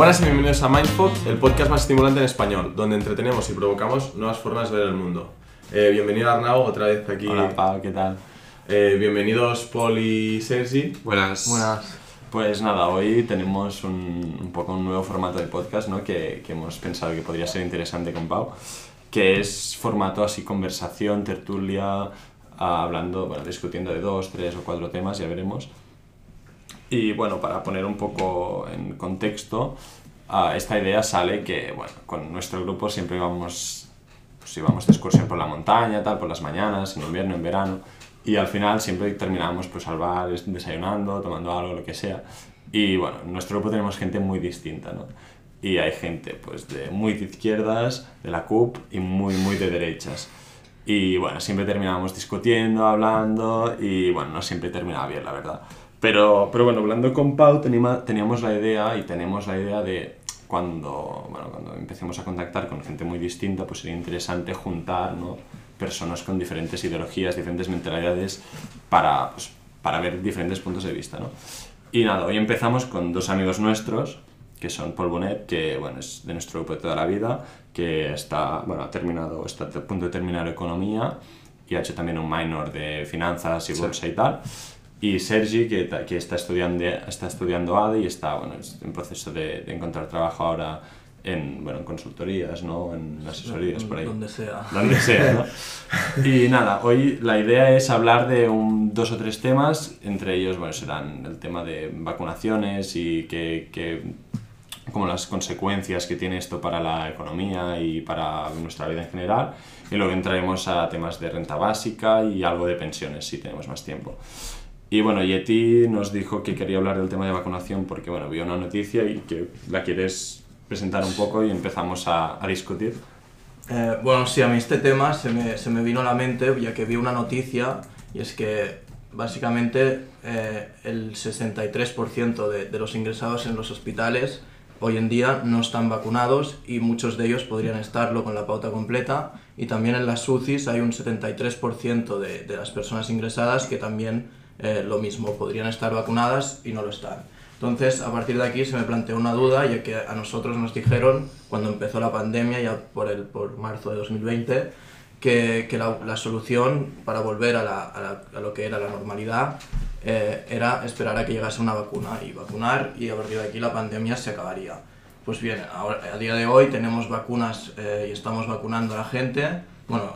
Buenas y bienvenidos a Mindful, el podcast más estimulante en español, donde entretenemos y provocamos nuevas formas de ver el mundo. Eh, bienvenido Arnau, otra vez aquí. Hola Pau, ¿qué tal? Eh, bienvenidos Paul y Sergi. Buenas. Buenas. Pues nada, hoy tenemos un, un poco un nuevo formato de podcast ¿no? que, que hemos pensado que podría ser interesante con Pau, que es formato así conversación, tertulia, hablando, bueno, discutiendo de dos, tres o cuatro temas, ya veremos. Y bueno, para poner un poco en contexto, ah, esta idea sale que, bueno, con nuestro grupo siempre íbamos, pues íbamos de excursión por la montaña, tal, por las mañanas, en invierno, en verano, y al final siempre terminábamos pues al bar, es- desayunando, tomando algo, lo que sea. Y bueno, en nuestro grupo tenemos gente muy distinta, ¿no? Y hay gente pues de muy de izquierdas, de la CUP, y muy, muy de derechas. Y bueno, siempre terminábamos discutiendo, hablando y bueno, no siempre terminaba bien, la verdad. Pero, pero bueno, hablando con Pau teníamos la idea y tenemos la idea de cuando, bueno, cuando empecemos a contactar con gente muy distinta, pues sería interesante juntar ¿no? personas con diferentes ideologías, diferentes mentalidades para, pues, para ver diferentes puntos de vista. ¿no? Y nada, hoy empezamos con dos amigos nuestros, que son Paul Bonet, que bueno, es de nuestro grupo de toda la vida, que está, bueno, ha terminado, está a punto de terminar economía y ha hecho también un minor de finanzas y bolsa y tal. Y Sergi, que, que está, estudiando, está estudiando ADE y está bueno, en proceso de, de encontrar trabajo ahora en, bueno, en consultorías, ¿no? en asesorías por ahí. Donde sea. Donde sea, ¿no? Y nada, hoy la idea es hablar de un, dos o tres temas, entre ellos bueno, serán el tema de vacunaciones y que, que, como las consecuencias que tiene esto para la economía y para nuestra vida en general. Y luego entraremos a temas de renta básica y algo de pensiones si tenemos más tiempo. Y bueno, Yeti nos dijo que quería hablar del tema de vacunación porque bueno, vio una noticia y que la quieres presentar un poco y empezamos a, discutir. Eh, bueno, sí, a mí este tema se me, se me vino a la mente ya que vi una noticia y es que básicamente eh, el 63% de, de los ingresados en los hospitales hoy en día no están vacunados y muchos de ellos podrían estarlo con la pauta completa y también en las UCIs hay un 73% de, de las personas ingresadas que también eh, lo mismo, podrían estar vacunadas y no lo están. Entonces, a partir de aquí se me planteó una duda, ya que a nosotros nos dijeron, cuando empezó la pandemia, ya por, el, por marzo de 2020, que, que la, solución para volver a, la- a lo que era la normalidad eh, era esperar a que llegase una vacuna y vacunar y a partir de aquí la pandemia se acabaría. Pues bien, ahora, a día de hoy tenemos vacunas eh, y estamos vacunando a la gente, bueno,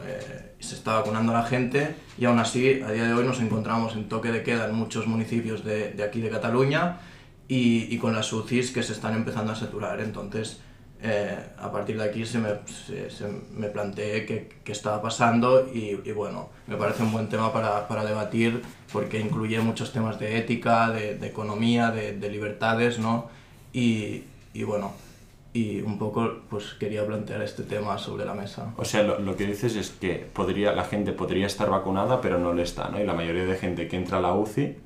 se está vacunando a la gente y aún así a día de hoy nos encontramos en toque de queda en muchos municipios de, aquí de Cataluña y, con las UCIs que se están empezando a saturar. Entonces, eh, a partir de aquí se me, se, me planteé qué, estaba pasando y, bueno, me parece un buen tema para, para debatir porque incluye muchos temas de ética, de, de economía, de, de libertades, ¿no? Y, y bueno, y un poco pues quería plantear este tema sobre la mesa. O sea, lo, lo que dices es que podría, la gente podría estar vacunada, pero no lo está, ¿no? Y la mayoría de gente que entra a la UCI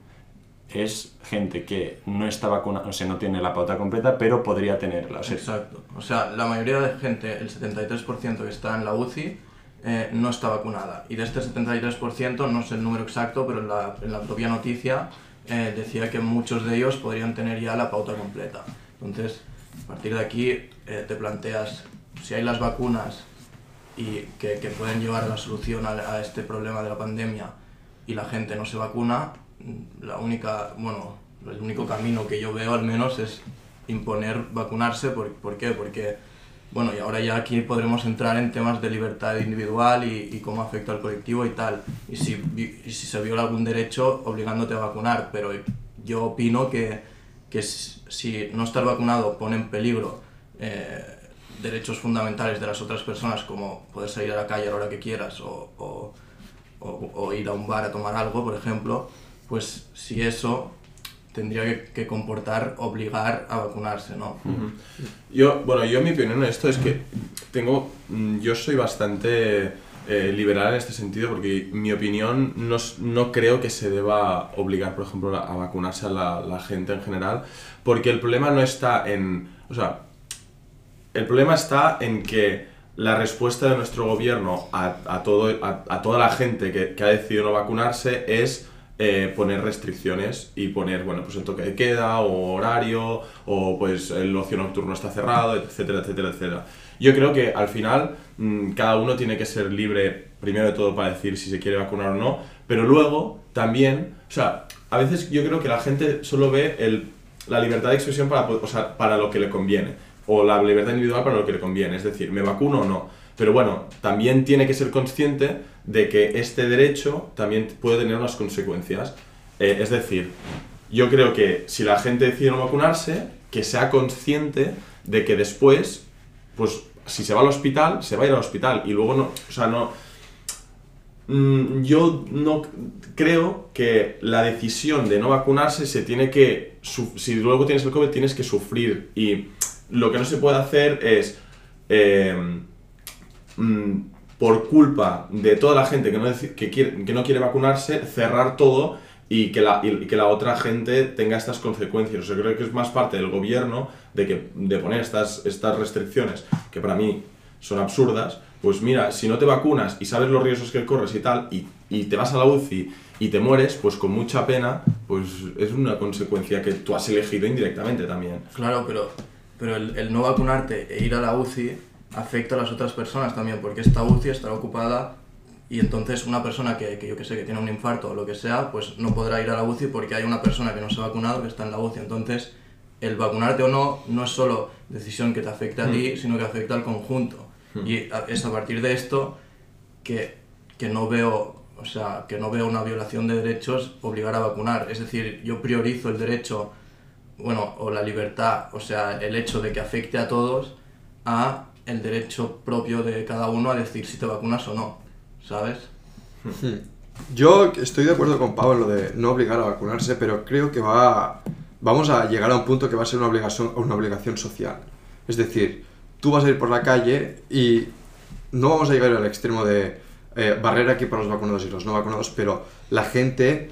es gente que no está vacunada, o sea, no tiene la pauta completa, pero podría tenerla. O sea, Exacto. O sea, la mayoría de gente, el 73% que está en la UCI, eh, no está vacunada. Y de este 73%, no sé el número exacto, pero en la, en la propia noticia eh, decía que muchos de ellos podrían tener ya la pauta completa. Entonces, a partir de aquí eh, te planteas, si hay las vacunas y que, que pueden llevar la solución a, este problema de la pandemia y la gente no se vacuna, mm, la única, bueno, el único camino que yo veo al menos es imponer vacunarse. ¿Por, por qué? Porque, bueno, y ahora ya aquí podremos entrar en temas de libertad individual y, cómo afecta al colectivo y tal. Y si, y si se viola algún derecho obligándote a vacunar, pero yo opino que, que si no estar vacunado pone en peligro eh, derechos fundamentales de las otras personas, como poder salir a la calle a la hora que quieras o, o- o- o ir a un bar a tomar algo, por ejemplo, pues si eso tendría que, que comportar obligar a vacunarse, ¿no? Yo, bueno, yo mi opinión en esto es que tengo, mm, yo soy bastante eh, liberal en este sentido porque mi opinión no, no creo que se deba obligar, por ejemplo, a, vacunarse a la, gente en general, porque el problema no está en, o sea, el problema está en que la respuesta de nuestro gobierno a, a todo, a, toda la gente que, que ha decidido no vacunarse es eh, poner restricciones y poner, bueno, pues el toque de queda o horario o pues el ocio nocturno está cerrado, etcétera, etcétera, etcétera. Yo creo que al final mm, cada uno tiene que ser libre, primero de todo, para decir si se quiere vacunar o no, pero luego también, o sea, a veces yo creo que la gente solo ve el, la libertad de expresión para, o sea, para lo que le conviene, o la libertad individual para lo que le conviene, es decir, me vacuno o no. Pero bueno, también tiene que ser consciente de que este derecho también puede tener unas consecuencias. Eh, es decir, yo creo que si la gente decide no vacunarse, que sea consciente de que después, pues si se va al hospital, se va a ir al hospital y luego no, o sea, no... Mm, yo no creo que la decisión de no vacunarse se tiene que, si luego tienes el COVID, tienes que sufrir y lo que no se puede hacer es, eh, por culpa de toda la gente que no, que, quiere, no quiere vacunarse, cerrar todo y que, la, y que la otra gente tenga estas consecuencias. O sea, creo que es más parte del gobierno de, que, de poner estas, estas restricciones, que para mí son absurdas. Pues mira, si no te vacunas y sabes los riesgos que corres y tal, y, y te vas a la UCI y te mueres, pues con mucha pena, pues es una consecuencia que tú has elegido indirectamente también. Claro, pero, pero el, el no vacunarte e ir a la UCI afecta a las otras personas también, porque esta UCI estará ocupada y entonces una persona que, que, yo que sé, que tiene un infarto o lo que sea, pues no podrá ir a la UCI porque hay una persona que no se ha vacunado que está en la UCI. Entonces, el vacunarte o no no es solo decisión que te afecta a ti, hmm. sino que afecta al conjunto. Hmm. Y es a partir de esto que, que no veo o sea, que no veo una violación de derechos obligar a vacunar. Es decir, yo priorizo el derecho, bueno, o la libertad, o sea, el hecho de que afecte a todos, a el derecho propio de cada uno a decir si te vacunas o no, ¿sabes? Hmm. Yo estoy de acuerdo con Pablo lo de no obligar a vacunarse, pero creo que va vamos a llegar a un punto que va a ser una obligación, una obligación social. Es decir, tú vas a ir por la calle y no vamos a llegar al extremo de eh, barrera aquí para los vacunados y los no vacunados, pero la gente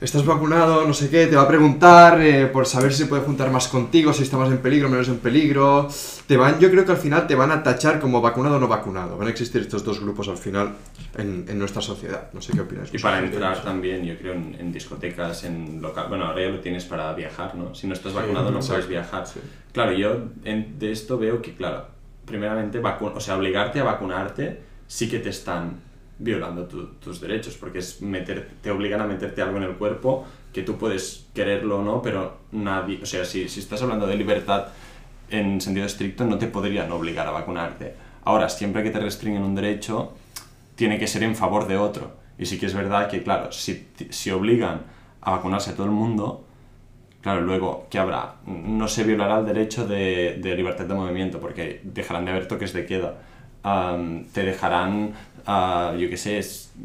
estás vacunado, no sé qué, te va a preguntar eh, por saber si se puede juntar más contigo, si está más en peligro, menos en peligro. Te van, yo creo que al final te van a tachar como vacunado o no vacunado. Van a existir estos dos grupos al final en, en nuestra sociedad. No sé qué opinas. Y para entrar también, yo creo, en, discotecas, en local. Bueno, ahora ya lo tienes para viajar, ¿no? Si no estás vacunado no puedes viajar. Claro, yo de esto veo que, claro, primeramente, o sea, obligarte a vacunarte sí que te están violando tus derechos, porque es meter, te obligan a meterte algo en el cuerpo que tú puedes quererlo o no, pero nadie, o sea, si, si estás hablando de libertad en sentido estricto, no te podrían obligar a vacunarte. Ahora, siempre que te restringen un derecho, tiene que ser en favor de otro. Y sí que es verdad que, claro, si, si obligan a vacunarse a todo el mundo, claro, luego, ¿qué habrá? No se violará el derecho de, de libertad de movimiento, porque dejarán de haber toques de queda te dejarán, uh, yo qué sé,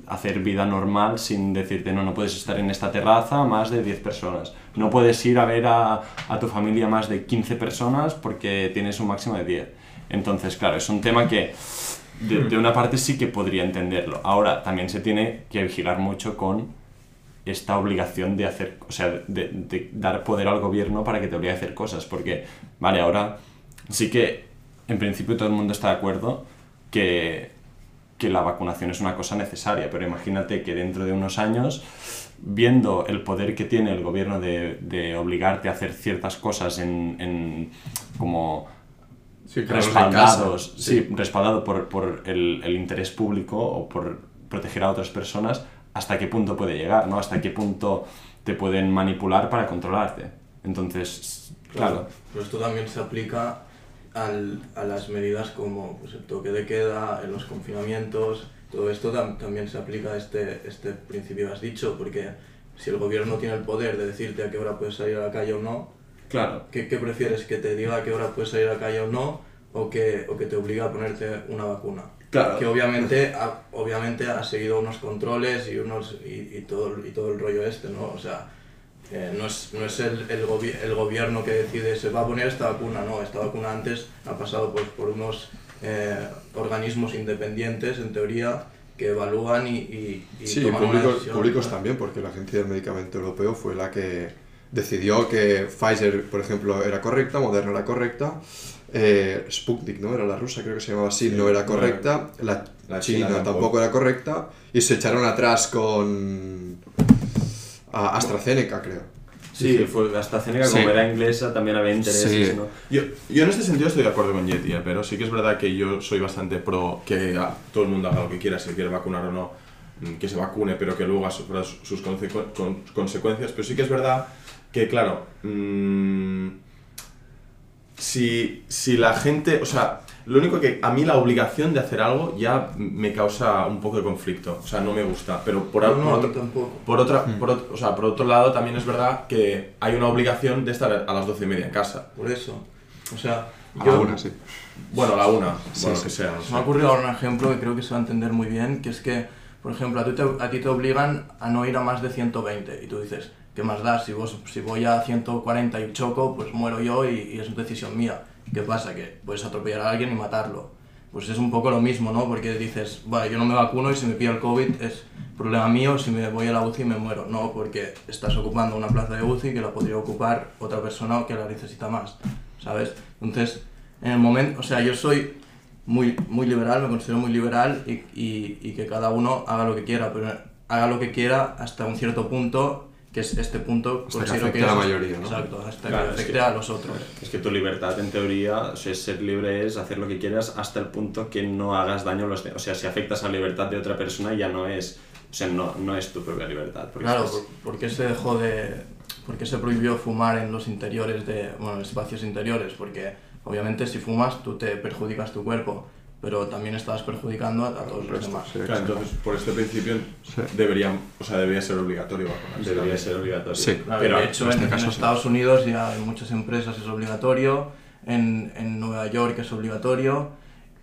hacer vida normal sin decirte, no, no puedes estar en esta terraza más de 10 personas. No puedes ir a ver a, a tu familia más de 15 personas porque tienes un máximo de 10. Entonces, claro, es un tema que de, una parte sí que podría entenderlo. Ahora, también se tiene que vigilar mucho con esta obligación de hacer, o sea, de, dar poder al gobierno para que te obligue a hacer cosas, porque, vale, ahora sí que en principio todo el mundo está de acuerdo que, que la vacunación es una cosa necesaria, pero imagínate que dentro de unos años, viendo el poder que tiene el gobierno de, de obligarte a hacer ciertas cosas en, en como sí, respaldados, sí. sí. respaldado por, por el, el, interés público o por proteger a otras personas, hasta qué punto puede llegar, ¿no? Hasta qué punto te pueden manipular para controlarte. Entonces, claro. claro. Pero esto también se aplica al, a las medidas como pues, el toque de queda, los confinamientos, todo esto tam también se aplica a este, este principio que has dicho, porque si el gobierno tiene el poder de decirte a qué hora puedes salir a la calle o no, claro. ¿qué, qué prefieres? ¿Que te diga a qué hora puedes salir a la calle o no? ¿O que, o que te obliga a ponerte una vacuna? Claro. Que obviamente ha, obviamente ha seguido unos controles y, unos, y, y, todo, y todo el rollo este, ¿no? O sea, eh, no es, no es el, el, gobi el, gobierno que decide se va a poner esta vacuna, no, esta vacuna antes ha pasado pues, por unos eh, organismos independientes, en teoría, que evalúan y, y, y sí, toman públicos, decisión, públicos ¿no? también, porque la Agencia del Medicamento Europeo fue la que decidió que Pfizer, por ejemplo, era correcta, Moderna era correcta, eh, Sputnik, ¿no? Era la rusa, creo que se llamaba así, sí, no era correcta, la, la China, China tampoco. tampoco era correcta, y se echaron atrás con a AstraZeneca, creo. Sí, fue AstraZeneca, Sí. como era inglesa, también había intereses, Sí. ¿no? Yo, yo en este sentido estoy de acuerdo con Yeti, eh, pero sí que es verdad que yo soy bastante pro que ah, todo el mundo haga lo que quiera, si quiere vacunar o no, mm, que se vacune, pero que luego sufra su- sus consecu- con- consecuencias. Pero sí que es verdad que, claro, mm, si, si la gente, o sea, lo único que a mí la obligación de hacer algo ya me causa un poco de conflicto, o sea, no me gusta, pero por, No, a otro, tampoco. por, otra, por, o sea, por otro lado, también es verdad que hay una obligación de estar a las doce y media en casa. Por eso. O sea, A yo, la una, sí. Bueno, la una, Sí, bueno, sí. que sea. no Se me ha ocurrido ahora un ejemplo que creo que se va a entender muy bien, que es que, por ejemplo, a ti te, a ti te obligan a no ir a más de 120 y tú dices, ¿qué más da? Si, vos, si voy a 140 y choco, pues muero yo y, y es decisión mía. ¿Qué pasa? Que puedes atropellar a alguien y matarlo. Pues es un poco lo mismo, ¿no? Porque dices, vale, yo no me vacuno y si me pilla el COVID es problema mío, si me voy a la UCI me muero. No, porque estás ocupando una plaza de UCI que la podría ocupar otra persona que la necesita más, ¿sabes? Entonces, en el momento, o sea, yo soy muy, muy liberal, me considero muy liberal y, y, y que cada uno haga lo que quiera, pero haga lo que quiera hasta un cierto punto, que es este punto Hasta que considero afecte a la es- mayoría, ¿no? Exacto, hasta Claro, que es afecte que- a los otros. Es que tu libertad, en teoría, o sea, ser libre es hacer lo que quieras hasta el punto que no hagas daño a los demás. O sea, si afectas a la libertad de otra persona, ya no es, o sea, no, no es tu propia libertad. porque Claro, estás- por, ¿por qué se dejó de... ¿Por qué se prohibió fumar en los interiores de... bueno, espacios interiores? Porque obviamente si fumas tú te perjudicas tu cuerpo, pero también estás perjudicando a, a todos los demás. Sí, Claro, entonces, por este principio, Sí. debería, o sea, debería ser obligatorio vacunarse. debería también. ser obligatorio. Sí. Claro, pero de hecho, en en, este en caso sí. Estados Unidos ya en muchas empresas es obligatorio, en, en Nueva York es obligatorio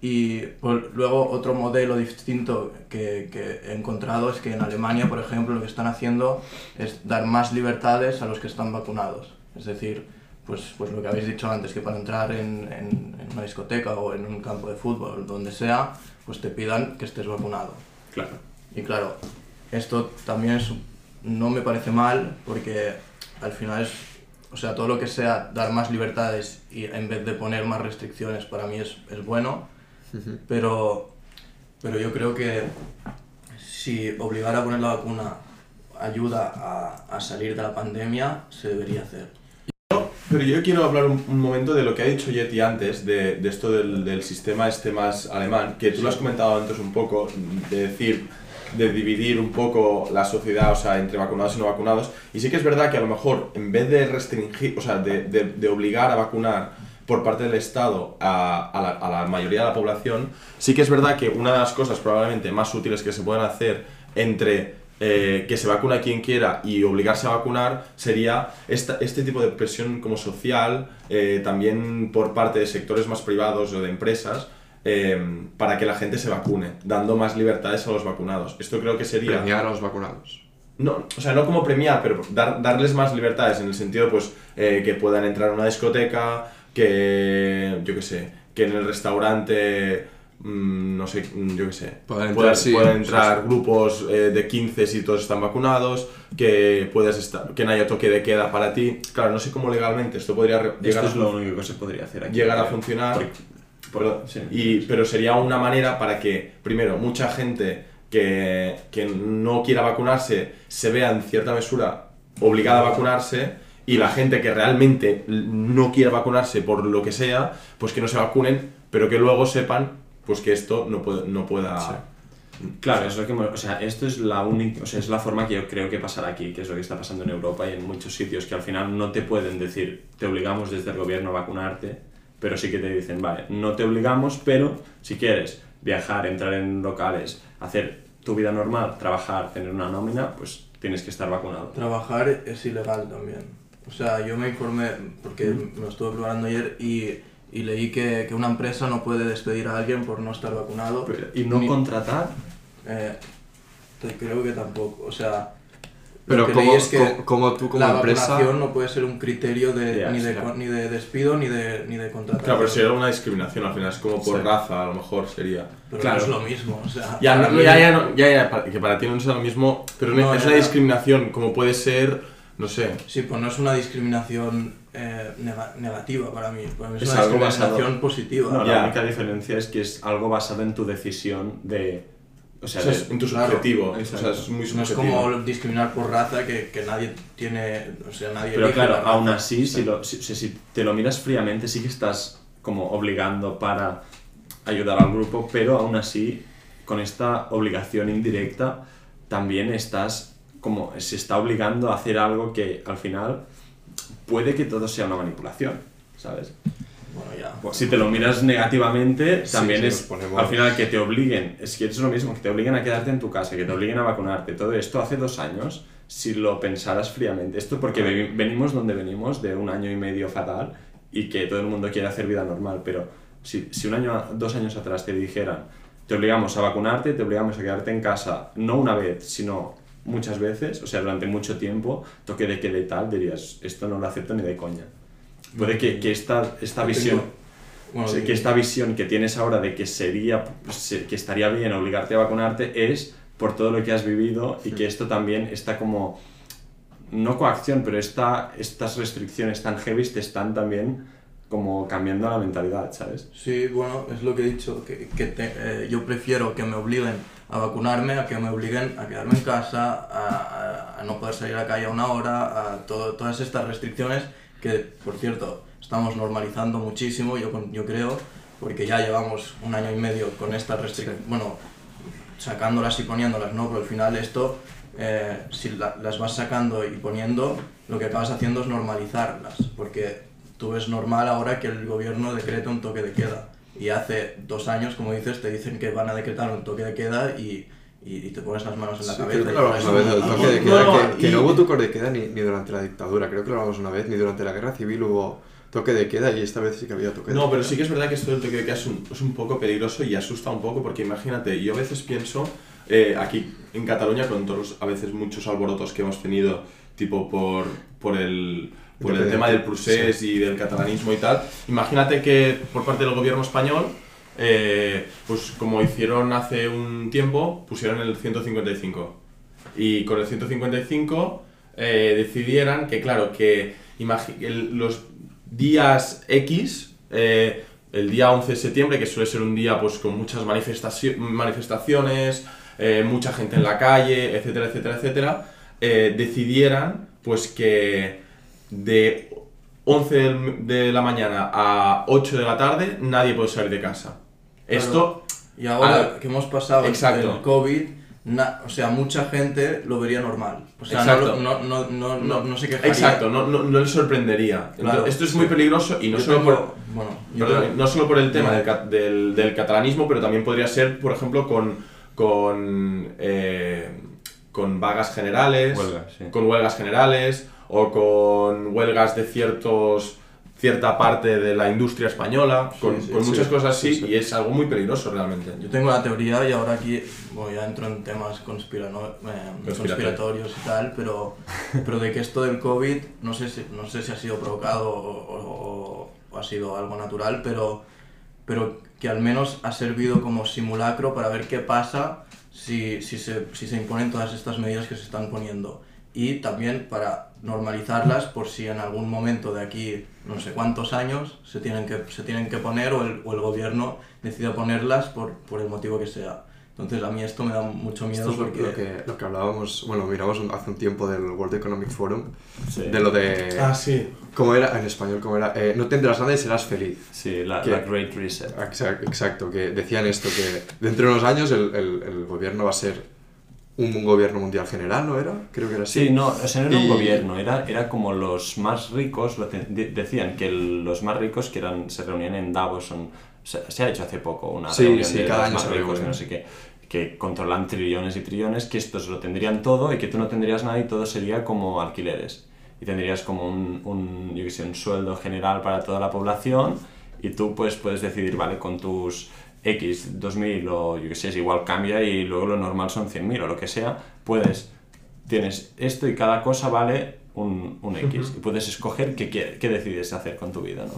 y por- luego otro modelo distinto que, que he encontrado es que en Alemania, por ejemplo, lo que están haciendo es dar más libertades a los que están vacunados. Es decir, pues, pues lo que habéis dicho antes, que para entrar en, en- en una discoteca o en un campo de fútbol, donde sea, pues te pidan que estés vacunado. Claro. Y claro, esto también es, no me parece mal porque al final es, o sea, todo lo que sea dar más libertades y en vez de poner más restricciones para mí es, es bueno, pero, pero yo creo que si obligar a poner la vacuna ayuda a, a salir de la pandemia, se debería hacer. Pero yo quiero hablar un, un momento de lo que ha dicho Yeti antes, de, de esto del, del sistema este más alemán, que tú lo has comentado antes un poco, de decir, de dividir un poco la sociedad, o sea, entre vacunados y no vacunados. Y sí que es verdad que a lo mejor, en vez de restringir, o sea, de, de, de obligar a vacunar por parte del Estado a, a, la, a la mayoría de la población, sí que es verdad que una de las cosas probablemente más útiles que se pueden hacer entre eh, que se vacuna quien quiera y obligarse a vacunar sería esta, este tipo de presión como social, eh, también por parte de sectores más privados o de empresas, eh, para que la gente se vacune, dando más libertades a los vacunados. Esto creo que sería... Premiar a los vacunados. No, o sea, no como premiar, pero dar, darles más libertades en el sentido, pues, que puedan entrar a una discoteca, que, yo qué sé, que en el restaurante, no sé, mm, yo qué sé, Puedan entrar, sí, entrar sí. grupos eh, de 15 si todos están vacunados, que puedas estar, que no haya toque de queda para ti. Claro, no sé cómo legalmente esto podría re- llegar, Esto es a, lo único que se podría hacer aquí. llegar a funcionar. Pero, sí. y, pero sería una manera para que, primero, mucha gente que, que no quiera vacunarse se vea en cierta mesura obligada a vacunarse y la gente que realmente no quiera vacunarse por lo que sea, pues que no se vacunen, pero que luego sepan pues que esto no, puede, no pueda... Claro, es lo que, o sea, esto es la única, o sea, es la forma que yo creo que pasará aquí, que es lo que está pasando en Europa y en muchos sitios, que al final no te pueden decir, te obligamos desde el gobierno a vacunarte, pero sí que te dicen, vale, no te obligamos, pero si quieres viajar, entrar en locales, hacer tu vida normal, trabajar, tener una nómina, pues tienes que estar vacunado. Trabajar es ilegal también. O sea, yo me informé, porque me lo estuve preparando ayer y, y leí que, que una empresa no puede despedir a alguien por no estar vacunado. Pero- y no Ni- contratar, Eh, te- creo que tampoco. O sea, Pero lo que como, leí es que como, tú como la empresa... vacunación no puede ser un criterio de, ni, de, ni de despido ni de, ni de contratación. Claro, pero sería una discriminación al final, es como por Sí. raza, a lo mejor sería. Pero claro. no es lo mismo. O sea, Ya, no, mí- ya, ya, no, ya, ya, para- que para ti no sea lo mismo, pero no, es ya, una ya. discriminación, como puede ser, no sé, Sí, pues no es una discriminación eh, nega- negativa para mí. Para mí es, Es una algo discriminación basado- positiva. No, la única diferencia es que es algo basado en tu decisión de O sea, O sea, de- es en tu claro, subjetivo. o exacto. sea, es muy No es subjetivo. como discriminar por raza que, que nadie tiene, o sea, nadie Pero claro, aún así, si, lo- si- si te lo miras fríamente, sí que estás como obligando para ayudar al grupo, pero aún así, con esta obligación indirecta, también estás como, se está obligando a hacer algo que al final puede que todo sea una manipulación, ¿sabes? Bueno, ya. Si te lo miras negativamente, también sí, es ponemos- al final que te obliguen, es que es lo mismo, que te obliguen a quedarte en tu casa, que te obliguen a vacunarte, todo esto hace dos años, si lo pensaras fríamente, esto porque ve- venimos donde venimos, de un año y medio fatal, y que todo el mundo quiere hacer vida normal, pero si, si un año, dos años atrás te dijeran, te obligamos a vacunarte, te obligamos a quedarte en casa, no una vez, sino muchas veces, o sea, durante mucho tiempo, toque de queda y tal, dirías, esto no lo acepto ni de coña. Puede que, que esta, esta visión... tengo- bueno, O sea, que esta visión que tienes ahora de que sería se- que estaría bien obligarte a vacunarte es por todo lo que has vivido y que esto también está como no coacción pero esta, estas restricciones tan heavy te están también como cambiando la mentalidad sabes Sí, bueno, es lo que he dicho, que, que te- eh, yo prefiero que me obliguen a vacunarme a que me obliguen a quedarme en casa, a, a- a no poder salir a la calle a una hora, a todo- todas estas restricciones que, por cierto, estamos normalizando muchísimo, yo, yo creo, porque ya llevamos un año y medio con estas restricciones, bueno, sacándolas y poniéndolas, ¿no? Pero al final esto, eh, si la- las vas sacando y poniendo, lo que acabas haciendo es normalizarlas, porque tú ves normal ahora que el gobierno decreta un toque de queda. Y hace dos años, como dices, te dicen que van a decretar un toque de queda y, y, y te pones las manos en la Sí, cabeza. creo que y lo hablamos una vez no- del no- toque de no, queda, no, que, que y- no hubo toque de queda ni, ni durante la dictadura, creo que lo hablamos una vez, ni durante la guerra civil hubo toque de queda y esta vez sí que había toque de No, queda. pero sí que es verdad que esto del toque de queda es un, es un poco peligroso y asusta un poco porque imagínate, yo a veces pienso, eh, aquí en Cataluña, con todos los- a veces muchos alborotos que hemos tenido, tipo por, por el, por el tema del procés y del catalanismo y tal, imagínate que por parte del gobierno español, eh, pues como hicieron hace un tiempo, pusieron el 155. Y con el 155 eh, decidieran que, claro, que el- los días X, eh, el día 11 de septiembre, que suele ser un día pues con muchas manifestaci- manifestaciones, eh, mucha gente en la calle, etcétera, etcétera, etcétera, eh, decidieran pues que de 11 del- de la mañana a 8 de la tarde nadie puede salir de casa. Esto Y ahora que hemos pasado Exacto. el COVID, na- o sea, mucha gente lo vería normal. O sea, Exacto. no, lo- no, no, no, no, no se quejaría. Exacto, no, no, no le sorprendería. Claro, Entonces, esto es muy peligroso y no Yo solo, tengo- por, bueno, yo perdón, tengo- no solo por el tema del, del, del catalanismo, pero también podría ser, por ejemplo, con, con, eh, con vagas generales, sí. con huelgas generales o con huelgas de ciertos cierta parte de la industria española, con, sí, con sí, muchas cosas así, sí, sí. y es algo muy peligroso realmente. Yo tengo la teoría y ahora aquí bueno, ya entro en temas conspirano- eh, Conspiratorios. conspiratorios y tal, pero, pero de que esto del COVID, no sé si, no sé si ha sido provocado o, o- o ha sido algo natural, pero, pero que al menos ha servido como simulacro para ver qué pasa si, si, se, si se imponen todas estas medidas que se están poniendo. Y también para normalizarlas por si en algún momento de aquí no sé cuántos años se tienen que, se tienen que poner o el, o el gobierno decide ponerlas por, por el motivo que sea. Entonces a mí esto me da mucho miedo Esto es lo, porque... lo que, lo que hablábamos, bueno, miramos hace un tiempo del World Economic Forum, Sí. de lo de... Ah, sí. ¿Cómo era en español? ¿Cómo era? Eh, no tendrás nada y serás feliz. Sí, la, ¿Qué? la Great Reset. Exacto, exacto, que decían esto, que dentro de unos años el, el- el gobierno va a ser un, gobierno mundial general, ¿no era? Creo que era así. Sí, no, o sea, no era un Y- gobierno, era, era como los más ricos, lo te- de- decían que el- los más ricos que eran, se reunían en Davos, son, se, se ha hecho hace poco una Sí, reunión sí, de cada los año más ricos, no sé qué, que controlan trillones y trillones, que estos lo tendrían todo y que tú no tendrías nada y todo sería como alquileres. Y tendrías como un, un, yo qué sé, un sueldo general para toda la población y tú pues puedes decidir, vale, con tus X, 2000 o yo qué sé, es igual cambia y luego lo normal son 100.000 o lo que sea, puedes, tienes esto y cada cosa vale un, un X. Y puedes escoger qué, qué decides hacer con tu vida, ¿no?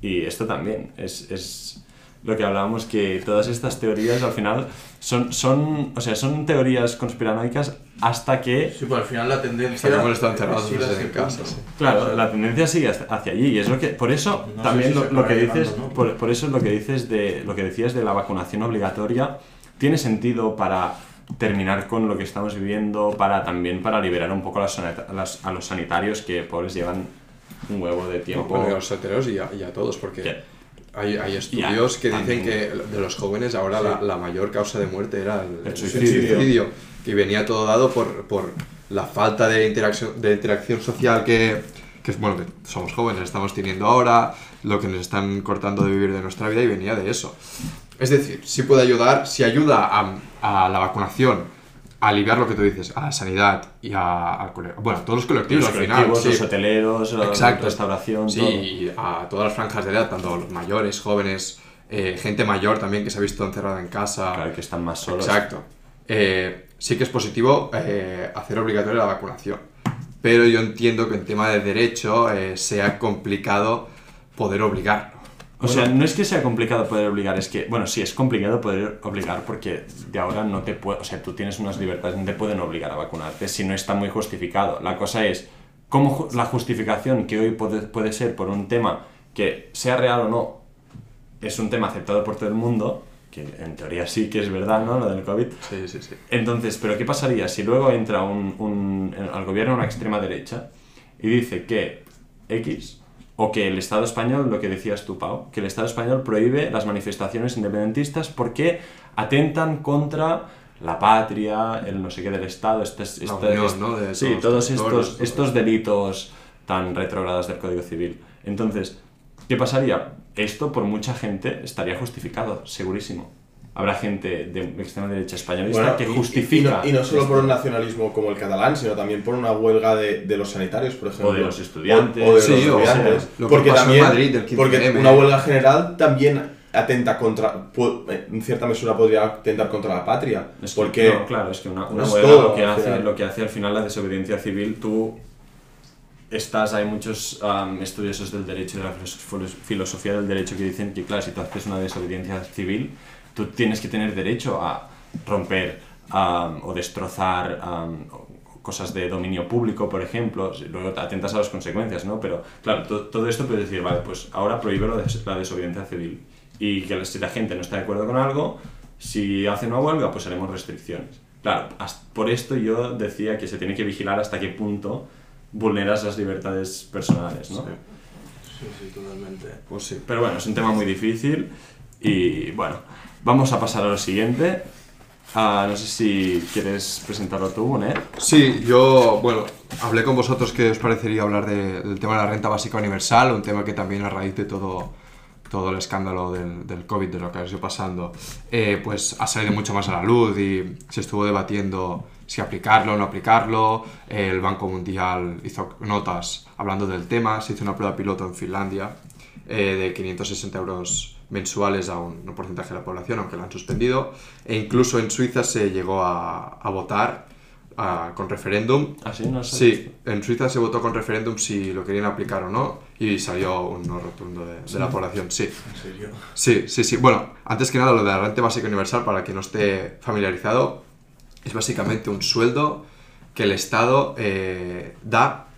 Y esto también es, es lo que hablábamos, que todas estas teorías al final son, son, o sea, son teorías conspiranoicas hasta que Sí, pues al final la tendencia... Hasta que hemos estado encerrados es ir a meses ese en casa, sí. Claro, la tendencia sigue hacia allí y es lo que por eso No también si lo, lo que dices llegando, ¿no? por, por eso es lo que dices de lo que decías de la vacunación obligatoria tiene sentido para terminar con lo que estamos viviendo, para también para liberar un poco a los, sanita- a las- a los sanitarios que pobres llevan un huevo de tiempo. Bueno, a los heteros y a, y a todos, porque Que- hay, hay estudios que dicen que de los jóvenes ahora la, la mayor causa de muerte era el, El el suicidio. que venía todo dado por, por la falta de interacción, de interacción social que, que es bueno que somos jóvenes, estamos teniendo ahora, lo que nos están cortando de vivir de nuestra vida y venía de eso. Es decir, si puede ayudar, si ayuda a, a la vacunación, aliviar lo que tú dices, a la sanidad y a, al bueno, a todos los colectivos los al final. sí. los hoteleros, la restauración, Sí, todo. y a todas las franjas de edad, tanto los mayores, jóvenes, eh, gente mayor también que se ha visto encerrada en casa. Claro, que están más solos. Exacto. Eh, sí que es positivo eh, hacer obligatoria la vacunación, pero yo entiendo que en tema de derecho sea complicado poder obligarlo. O sea, no es que sea complicado poder obligar, es que, bueno, sí, es complicado poder obligar porque de ahora no te puede, o sea, tú tienes unas libertades, no te pueden obligar a vacunarte si no está muy justificado. La cosa es, ¿cómo la justificación que hoy puede, puede ser por un tema que sea real o no, es un tema aceptado por todo el mundo, que en teoría sí que es verdad, ¿no? Lo del COVID. Sí, sí, sí. Entonces, ¿pero qué pasaría si luego entra un, un- al gobierno una extrema derecha y dice que X o que el Estado español, lo que decías tú, Pau, que el Estado español prohíbe las manifestaciones independentistas porque atentan contra la patria, el no sé qué del Estado, estos- unión, ¿no? De sí, todos estos, estos delitos tan retrógrados del Código Civil. Entonces, ¿qué pasaría? Esto por mucha gente estaría justificado, segurísimo. Habrá gente de extrema derecha españolista Bueno, que y- justifica. Y, no, y no solo por un nacionalismo como el catalán, sino también por una huelga de, de los sanitarios, por ejemplo. de los estudiantes. O, o de Sí, los o estudiantes. sea, lo que porque también, Madrid del 15M. porque una huelga general también atenta contra, en cierta mesura podría atentar contra la patria. Es que, porque no, claro, es que una, una no huelga todo, lo, que hace, lo que hace al final la desobediencia civil, tú estás, hay muchos am, estudiosos del derecho y de la filos- filosofía del derecho que dicen que, claro, si tú haces una desobediencia civil, tú tienes que tener derecho a romper am, o destrozar o- cosas de dominio público, por ejemplo, luego atentas a las consecuencias, ¿no? Pero, claro, to- todo esto puedes decir, vale, pues ahora prohíbe lo de la desobediencia civil. Y que si la gente no está de acuerdo con algo, si hace una huelga, pues haremos restricciones. Claro, por esto yo decía que se tiene que vigilar hasta qué punto vulneras las libertades personales, ¿no? Sí. Sí, sí, totalmente. Pues sí. Pero bueno, es un tema muy difícil y bueno, vamos a pasar a lo siguiente. Ah, no sé si quieres presentarlo tú, Bonet. Sí, yo, bueno, hablé con vosotros que os parecería hablar de- del tema de la renta básica universal, un tema que también a raíz de todo, todo el escándalo del, del COVID, de lo que ha ido pasando, eh, pues ha salido mucho más a la luz y se estuvo debatiendo si aplicarlo o no aplicarlo. El Banco Mundial hizo notas hablando del tema, se hizo una prueba piloto en Finlandia eh, de 560 euros mensuales a un, un porcentaje de la población, aunque la han suspendido. E incluso en Suiza se llegó a, a votar ah, con referéndum. Así no sé. Sí, en Suiza se votó con referéndum si lo querían aplicar o no y salió un no rotundo de, de la población, sí. En serio. Sí, sí, sí. Bueno, antes que nada lo de la renta básica universal, para quien no esté familiarizado, es básicamente un sueldo que el Estado eh, da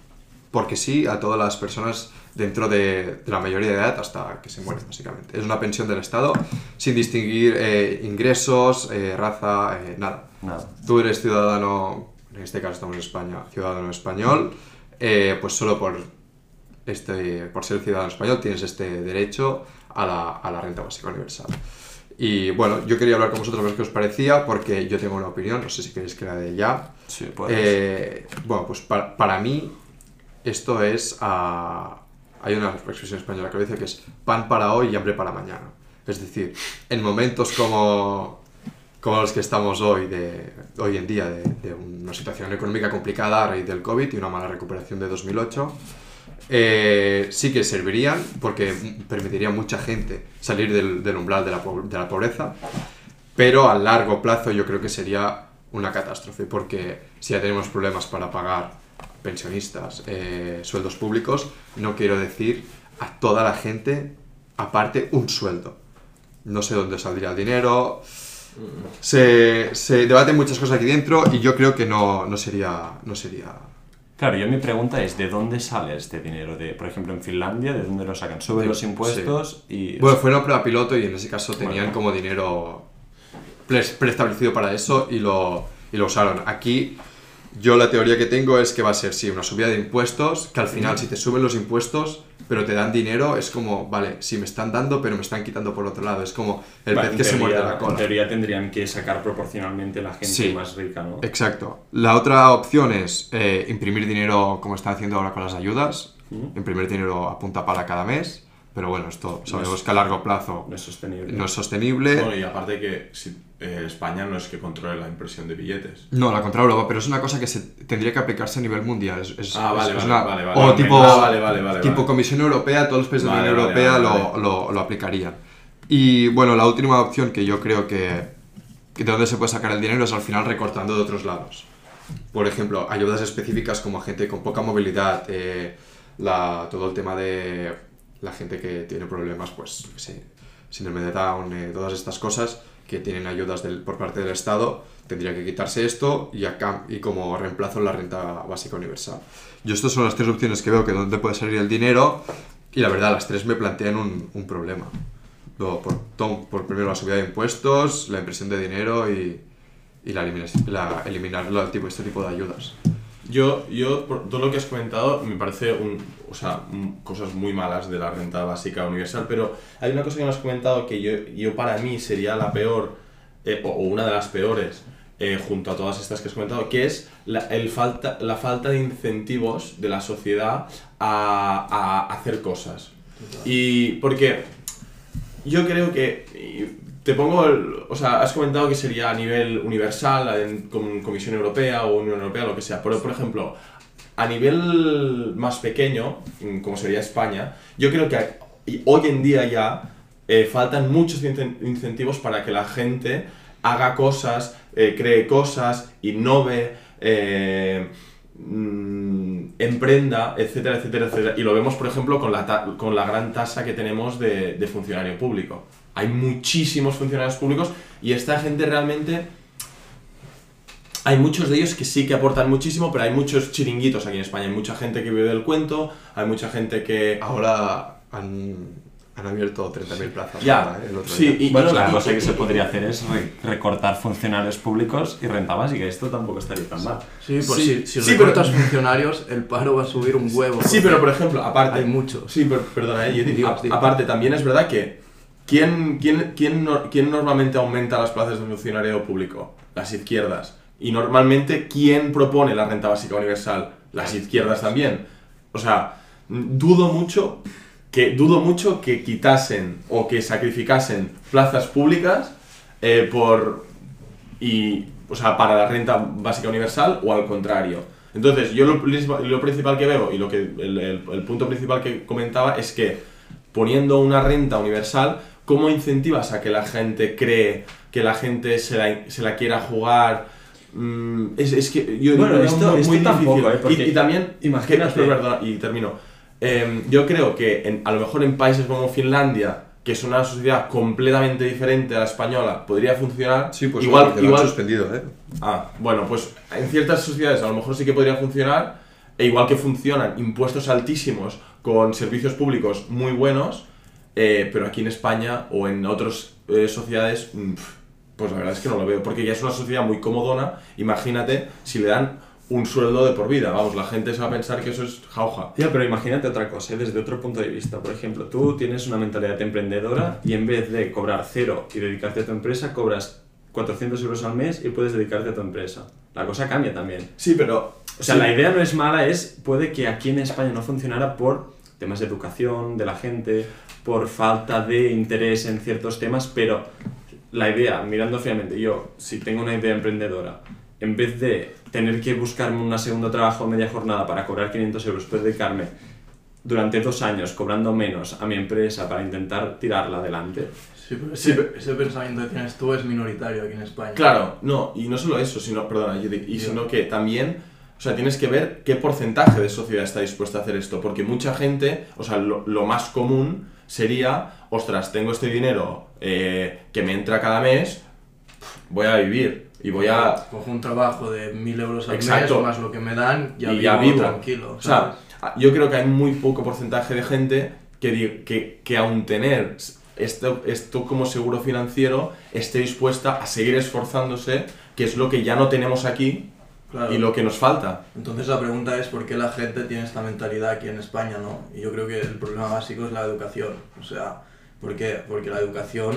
porque sí a todas las personas dentro de, de la mayoría de edad hasta que se mueren, básicamente. Es una pensión del Estado sin distinguir eh, ingresos, eh, raza, eh, nada. Nada. Tú eres ciudadano, en este caso estamos en España, ciudadano español, eh, pues solo por, este, por ser ciudadano español tienes este derecho a la, a la renta básica universal. Y bueno, yo quería hablar con vosotros a ver qué os parecía, porque yo tengo una opinión, no sé si queréis que la de ya. Sí. Eh, bueno, pues para, para mí esto es... ah, hay una expresión española que dice que es pan para hoy y hambre para mañana. Es decir, en momentos como, como los que estamos hoy, de, hoy en día, de, de una situación económica complicada a raíz del COVID y una mala recuperación de 2008, eh, sí que servirían porque permitiría a mucha gente salir del, del umbral de la, de la pobreza, pero a largo plazo yo creo que sería una catástrofe porque si ya tenemos problemas para pagar pensionistas, eh, sueldos públicos, no quiero decir a toda la gente aparte un sueldo. No sé dónde saldría el dinero. Se, se debaten muchas cosas aquí dentro y yo creo que no, no sería, no sería Claro, yo mi pregunta es, ¿de dónde sale este dinero? De, por ejemplo, en Finlandia, ¿de dónde lo sacan? Suben De- los impuestos y... Bueno, fue una prueba piloto y en ese caso tenían Bueno. como dinero pre- preestablecido para eso y lo, y lo usaron. Aquí yo la teoría que tengo es que va a ser, sí, una subida de impuestos, que al final si te suben los impuestos, pero te dan dinero, es como, vale, sí me están dando, pero me están quitando por otro lado. Es como el Va, pez en que se teoría- muerde la En cola. teoría tendrían que sacar proporcionalmente la gente Sí. más rica, ¿no? Exacto. La otra opción es eh, imprimir dinero como están haciendo ahora con las ayudas, Mm. imprimir dinero a punta pala cada mes, pero bueno, esto sabemos es- que a largo plazo No es sostenible. no es sostenible. Bueno, y aparte que si, eh, España no es que controle la impresión de billetes. No, la contra Europa, pero es una cosa que se tendría que aplicarse a nivel mundial. Es, es- Ah, vale, es- vale, una- vale, vale. O Vale, tipo, ah, tipo. Comisión Europea, todos los países de la Unión Europea lo, lo- lo aplicarían. Y bueno, la última opción que yo creo que, que de donde se puede sacar el dinero es al final recortando de otros lados. Por ejemplo, ayudas específicas como a gente con poca movilidad, eh, la, todo el tema de la gente que tiene problemas, pues, sé, síndrome de Down, eh, todas estas cosas que tienen ayudas por parte del Estado, tendría que quitarse esto y, acá, y como reemplazo la renta básica universal. Yo estas son las tres opciones que veo que dónde puede salir el dinero y la verdad las tres me plantean un, problema. Por, tom- por primero la subida de impuestos, la impresión de dinero y, y la, eliminación- la- eliminar tipo, este tipo de ayudas. Yo, yo, por todo lo que has comentado, me parece un, o sea, un- cosas muy malas de la renta básica universal, pero hay una cosa que no has comentado que yo, yo para mí sería la peor, eh, o, o una de las peores, eh, junto a todas estas que has comentado, que es la, el falta, la falta de incentivos de la sociedad a, a hacer cosas. Y porque yo creo que te pongo, el- o sea, has comentado que sería a nivel universal, com- Comisión Europea o Unión Europea, lo que sea. Pero, por ejemplo, a nivel más pequeño, mm, como sería España, yo creo que hoy en día ya eh, faltan muchos incen- incentivos para que la gente haga cosas, eh, cree cosas, innove, eh, mm, emprenda, etcétera, etcétera, etcétera. Y lo vemos, por ejemplo, con la, ta- con la gran tasa que tenemos de, funcionario público. Hay muchísimos funcionarios públicos y esta gente realmente... Hay muchos de ellos que sí que aportan muchísimo, pero hay muchos chiringuitos aquí en España. Hay mucha gente que vive del cuento, hay mucha gente que... Ahora han abierto 30.000 plazas. Ya, ahora, ¿eh? el otro sí, día. y- Bueno, y- la y- cosa que se podría hacer es re- recortar funcionarios públicos y renta básica. Esto tampoco estaría tan mal. Sí, pues Sí, si, si sí, recortas pero- funcionarios, el paro va a subir un huevo. Sí, pero por ejemplo, aparte... Hay muchos. Sí, pero, perdona, eh, yo digo, Digo, digo. aparte también es verdad que ¿quién, quién, quién, no- quién normalmente aumenta las plazas de funcionario público? Las izquierdas. Y normalmente, ¿quién propone la renta básica universal? Las izquierdas también. O sea, dudo mucho que, dudo mucho que quitasen o que sacrificasen plazas públicas eh, por, y, o sea, para la renta básica universal o al contrario. Entonces, yo lo, principal- lo principal que veo y lo que, el, el- el punto principal que comentaba es que poniendo una renta universal, ¿cómo incentivas a que la gente cree, que la gente se la, se la quiera jugar? Mm, es, es que yo Bueno, esto- muy, esto muy tampoco, difícil. ¿eh? Y, y también, imagínate- que- perdona, y termino. Em, yo creo que en- a lo mejor en países como Finlandia, que es una sociedad completamente diferente a la española, podría funcionar. Sí, pues igual, igual, han suspendido, ¿eh? Ah, bueno, pues en ciertas sociedades a lo mejor sí que podría funcionar, e igual que funcionan impuestos altísimos con servicios públicos muy buenos, eh, pero aquí en España o en otras eh, sociedades, mm, pues la verdad es que no lo veo, porque ya es una sociedad muy comodona, imagínate si le dan un sueldo de por vida, vamos, la gente se va a pensar que eso es jauja. Ya, pero imagínate otra cosa, ¿eh? desde otro punto de vista. Por ejemplo, tú tienes una mentalidad emprendedora y en vez de cobrar cero y dedicarte a tu empresa, cobras 400 euros al mes y puedes dedicarte a tu empresa. La cosa cambia también. Sí, pero... O sea, sí. la idea no es mala, es puede que aquí en España no funcionara por temas de educación de la gente, por falta de interés en ciertos temas, pero la idea, mirando fríamente, yo, si tengo una idea emprendedora, en vez de tener que buscarme un segundo trabajo a media jornada para cobrar 500 euros, puedo dedicarme durante dos años cobrando menos a mi empresa para intentar tirarla adelante. Sí, pero Sí, ese, pero- ese pensamiento que tienes tú es minoritario aquí en España. Claro, no, y no solo eso, sino, perdona, yo digo, y sino que también, o sea, tienes que ver qué porcentaje de sociedad está dispuesta a hacer esto, porque mucha gente, o sea, lo, lo más común sería, ostras, tengo este dinero eh, que me entra cada mes, voy a vivir y voy a... Cojo un trabajo de 1000 euros al Exacto. mes más lo que me dan ya y vivo, ya vivo. tranquilo. O sea, ¿sabes? yo creo que hay muy poco porcentaje de gente que, que, que aún tener esto, esto como seguro financiero esté dispuesta a seguir esforzándose, que es lo que ya no tenemos aquí Claro. y lo que nos falta. Entonces la pregunta es por qué la gente tiene esta mentalidad aquí en España, ¿no? Y yo creo que el problema básico es la educación. O sea, ¿por qué? Porque la educación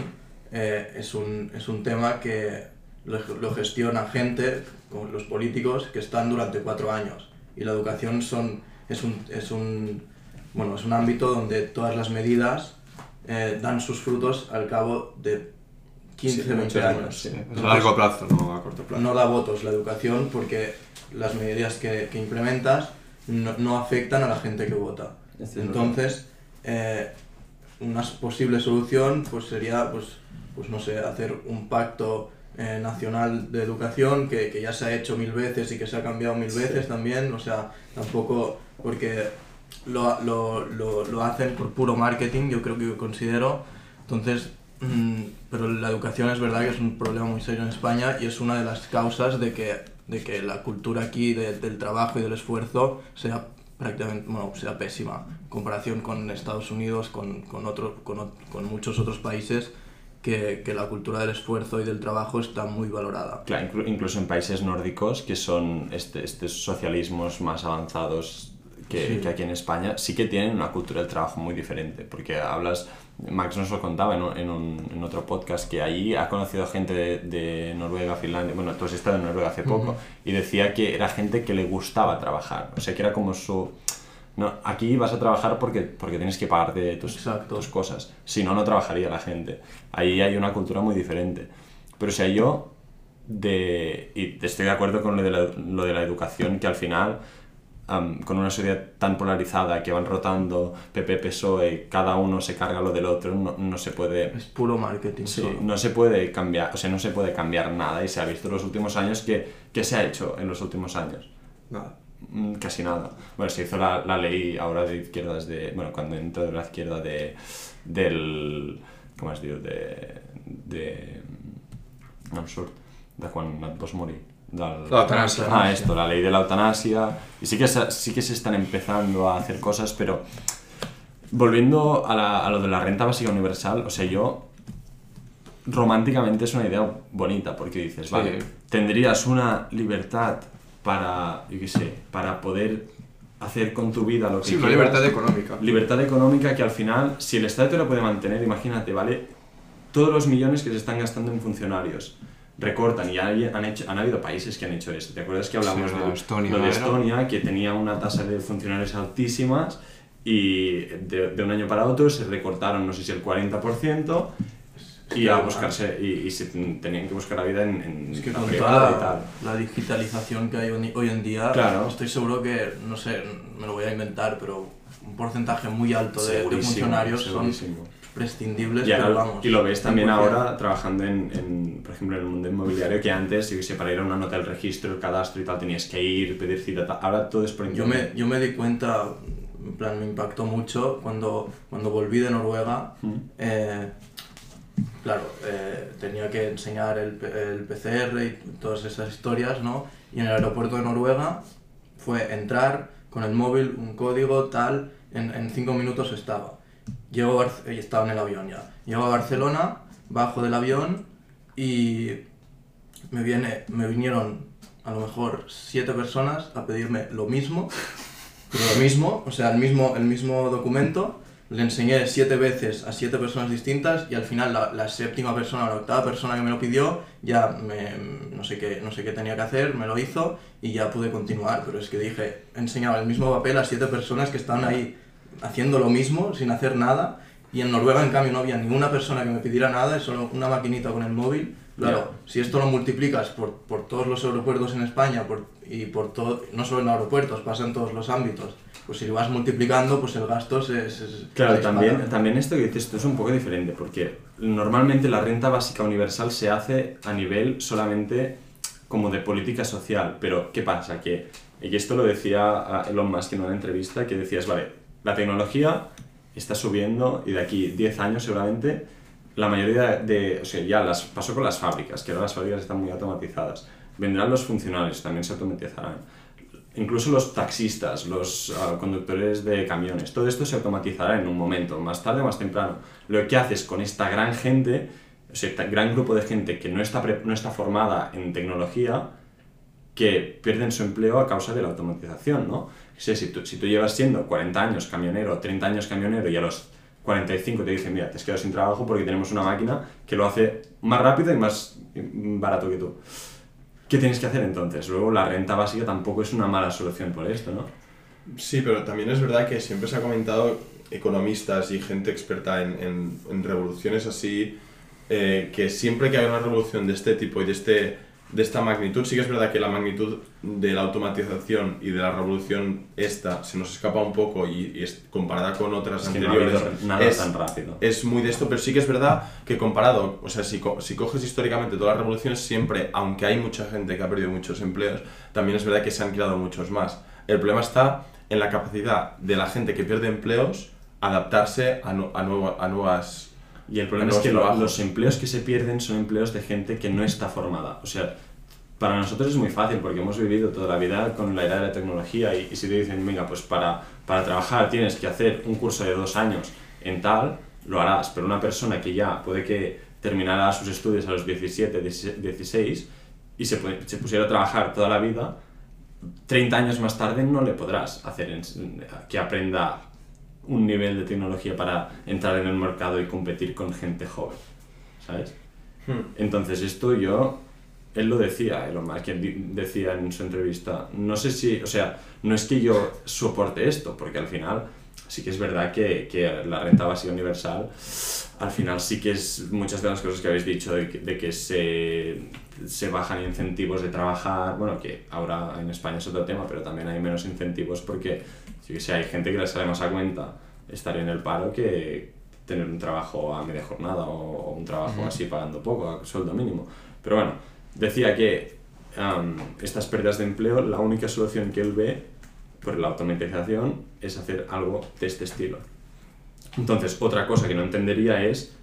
eh, es, un, es un tema que lo, lo gestiona gente, como los políticos, que están durante cuatro años. Y la educación son, es, un, es, un, bueno, es un ámbito donde todas las medidas eh, dan sus frutos al cabo de 15, Sí, 20 muchos años. años, sí. A largo plazo, no a corto plazo. no da votos la educación porque las medidas que, que implementas no, no afectan a la gente que vota. Este es Entonces, eh, una posible solución pues sería, pues, pues no sé, hacer un pacto eh, nacional de educación que, que ya se ha hecho mil veces y que se ha cambiado mil veces también, o sea, tampoco porque lo, lo, lo, lo hacen por puro marketing, yo creo que yo considero. Entonces, mm, pero la educación es verdad que es un problema muy serio en España y es una de las causas de que, de que la cultura aquí de- del trabajo y del esfuerzo sea prácticamente, bueno, sea pésima en comparación con Estados Unidos, con, con, otro- con, con muchos otros países que, que la cultura del esfuerzo y del trabajo está muy valorada. Claro, inclu- incluso en países nórdicos, que son este, estos socialismos más avanzados que, Sí. que aquí en España, sí que tienen una cultura del trabajo muy diferente, porque hablas, Max nos lo contaba en, un- en, un- en otro podcast, que allí ha conocido gente de, de Noruega, Finlandia, bueno, tú has estado en Noruega hace poco, y decía que era gente que le gustaba trabajar, o sea, que era como su... No, aquí vas a trabajar porque, porque tienes que pagarte tus, tus cosas. Si no, no trabajaría la gente. Ahí hay una cultura muy diferente. Pero o sea, yo, de, y estoy de acuerdo con lo de la, lo de la educación, que al final, con una sociedad tan polarizada que van rotando PP, PSOE, cada uno se carga lo del otro, no, no se puede... Es puro marketing. Sí, solo. no se puede cambiar, o sea, no se puede cambiar nada y se ha visto en los últimos años que, ¿qué se ha hecho en los últimos años? Nada. Mm, Casi nada. Bueno, se hizo la, la ley ahora de izquierdas de... Bueno, cuando entró de la izquierda de... del... Com es diu? De... de... Em surt. De quan et vols morir. Del... La eutanasia. Ah, esto, la ley de la eutanasia. Y sí que, se, sí que se están empezando a hacer cosas, pero... Volviendo a, la- a lo de la renta básica universal, o sea, yo románticamente es una idea bonita porque dices, Sí. vale, tendrías una libertad para, yo qué sé, para poder hacer con tu vida lo que Sí, una quieras. libertad económica. Libertad económica que al final, si el Estado te lo puede mantener, imagínate, ¿vale? Todos los millones que se están gastando en funcionarios recortan y hay- han, hecho, han habido países que han hecho eso. ¿Te acuerdas que hablamos Sí, de Estonia, lo de. Estonia, que tenía una tasa de funcionarios altísimas y de, de un año para otro se recortaron, no sé si el 40%, y a buscarse y, y se tenían que buscar la vida en, en Es que la con privada y toda tal. la, digitalización que hay hoy en día, Claro. estoy seguro que, no sé, me lo voy a inventar, pero un porcentaje muy alto de, de Segurísimo, funcionarios son segurísimo. prescindibles, Y, pero vamos. y lo ves también 100%. ahora trabajando en, en, por ejemplo, en el mundo inmobiliario, que antes, yo que sé, para ir a una nota del registro, el cadastro y tal, tenías que ir, pedir cita, tal. ahora todo es por Yo me, internet. yo me di cuenta, en plan, me impactó mucho cuando, cuando volví de Noruega. Mm. eh, tenía que enseñar el, el PCR y todas esas historias, ¿no? Y en el aeropuerto de Noruega fue entrar con el móvil, un código, tal, en, en cinco minutos estaba. Llego a estaba en el avión ya. Llego a Barcelona, bajo del avión y me, viene, me vinieron a lo mejor siete personas a pedirme lo mismo, pero lo mismo, o sea, el mismo, el mismo documento, le enseñé siete veces a siete personas distintas y al final la, la séptima persona, la octava persona que me lo pidió, ya me, no, sé qué, no sé qué tenía que hacer, me lo hizo y ya pude continuar, pero es que dije, he enseñado el mismo papel a siete personas que estaban ahí haciendo lo mismo, sin hacer nada, y en Noruega en cambio no había ninguna persona que me pidiera nada, es solo una maquinita con el móvil. Claro, si esto lo multiplicas por, por todos los aeropuertos en España por, y por todo, no solo en aeropuertos, pasa en todos los ámbitos, pues si lo vas multiplicando, pues el gasto se... se- se Claro, dispara. también, también esto que dices tú es un poco diferente, porque normalmente la renta básica universal se hace a nivel solamente como de política social, pero ¿qué pasa? Que, y esto lo decía Elon Musk en una entrevista, que decías, vale, la tecnología está subiendo y de aquí 10 años seguramente la mayoría de, o sea, ya las pasó con las fábricas, que ahora las fábricas están muy automatizadas. Vendrán los funcionarios, también se automatizarán. Incluso los taxistas, los ah, conductores de camiones, todo esto se automatizará en un momento, más tarde o más temprano. Lo que haces con esta gran gente, o sea, este gran grupo de gente que no está, no está formada en tecnología, que pierden su empleo a causa de la automatización, ¿no? Sí, si, tú, si tú llevas siendo 40 años camionero, 30 años camionero y a los 45 te dicen, mira, te has quedado sin trabajo porque tenemos una máquina que lo hace más rápido y más mm, barato que tú. ¿Qué tienes que hacer entonces? Luego la renta básica tampoco es una mala solución por esto, ¿no? Sí, pero también es verdad que siempre se ha comentado economistas y gente experta en, en- revoluciones así, eh, que siempre que hay una revolución de este tipo y de, este, de esta magnitud, sí que es verdad que la magnitud de la automatización y de la revolución esta se nos escapa un poco y, y es comparada con otras Es que no anteriores. nada es- tan rápido. es muy de esto, pero sí que es verdad que comparado, o sea, si, co- si coges históricamente todas las revoluciones, siempre, aunque hay mucha gente que ha perdido muchos empleos, también es verdad que se han creado muchos más. El problema está en la capacidad de la gente que pierde empleos adaptarse a, nuevo- a nuevas... Y el problema es que lo- los empleos que se pierden son empleos de gente que no está formada. O sea, para nosotros es muy fácil porque hemos vivido toda la vida con la era de la tecnología y, y si te dicen, venga, pues para, para trabajar tienes que hacer un curso de dos años en tal, lo harás. Pero una persona que ya puede que terminara sus estudios a los 17, 16 y se, se pusiera a trabajar toda la vida, 30 años más tarde no le podrás hacer en- que aprenda un nivel de tecnología para entrar en el mercado y competir con gente joven, ¿sabes? Entonces esto yo, él lo decía, Elon Musk, decía en su entrevista, no sé si, o sea, no es que yo soporte esto, porque al final sí que es verdad que, que la renta básica universal, al final sí que es muchas de las cosas que habéis dicho de que, de que se, se bajan incentivos de trabajar, bueno, que ahora en España es otro tema, pero también hay menos incentivos porque, sí que sé, hay gente que le sale más a cuenta estar en el paro que tener un trabajo a media jornada o, o un trabajo así pagando poco, a sueldo mínimo. Pero bueno, decía que am, estas pérdidas de empleo, la única solución que él ve por la automatización es hacer algo de este estilo. Entonces, otra cosa que no entendería es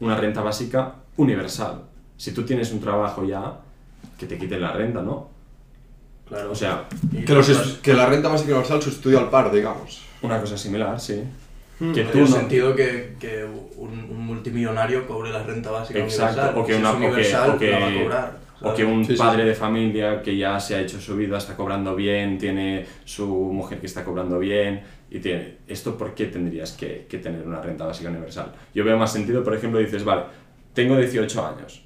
una renta básica universal. Si tú tienes un trabajo ya, que te quiten la renta, ¿no? Claro. O sea, Que, los la renta básica universal sustituya al paro, digamos. una cosa similar, sí. Hmm. Que en tú el no- sentido que, que un, un multimillonario cobre la renta básica Exacto, universal. o que Si o que- universal, o que- la va a cobrar. O que ¿sabes? un Sí, sí. padre de familia que ya se ha hecho su vida, está cobrando bien, tiene su mujer que está cobrando bien, y tiene... ¿Esto por qué tendrías que, que tener una renta básica universal? Yo veo más sentido, por ejemplo, dices, vale, tengo 18 años,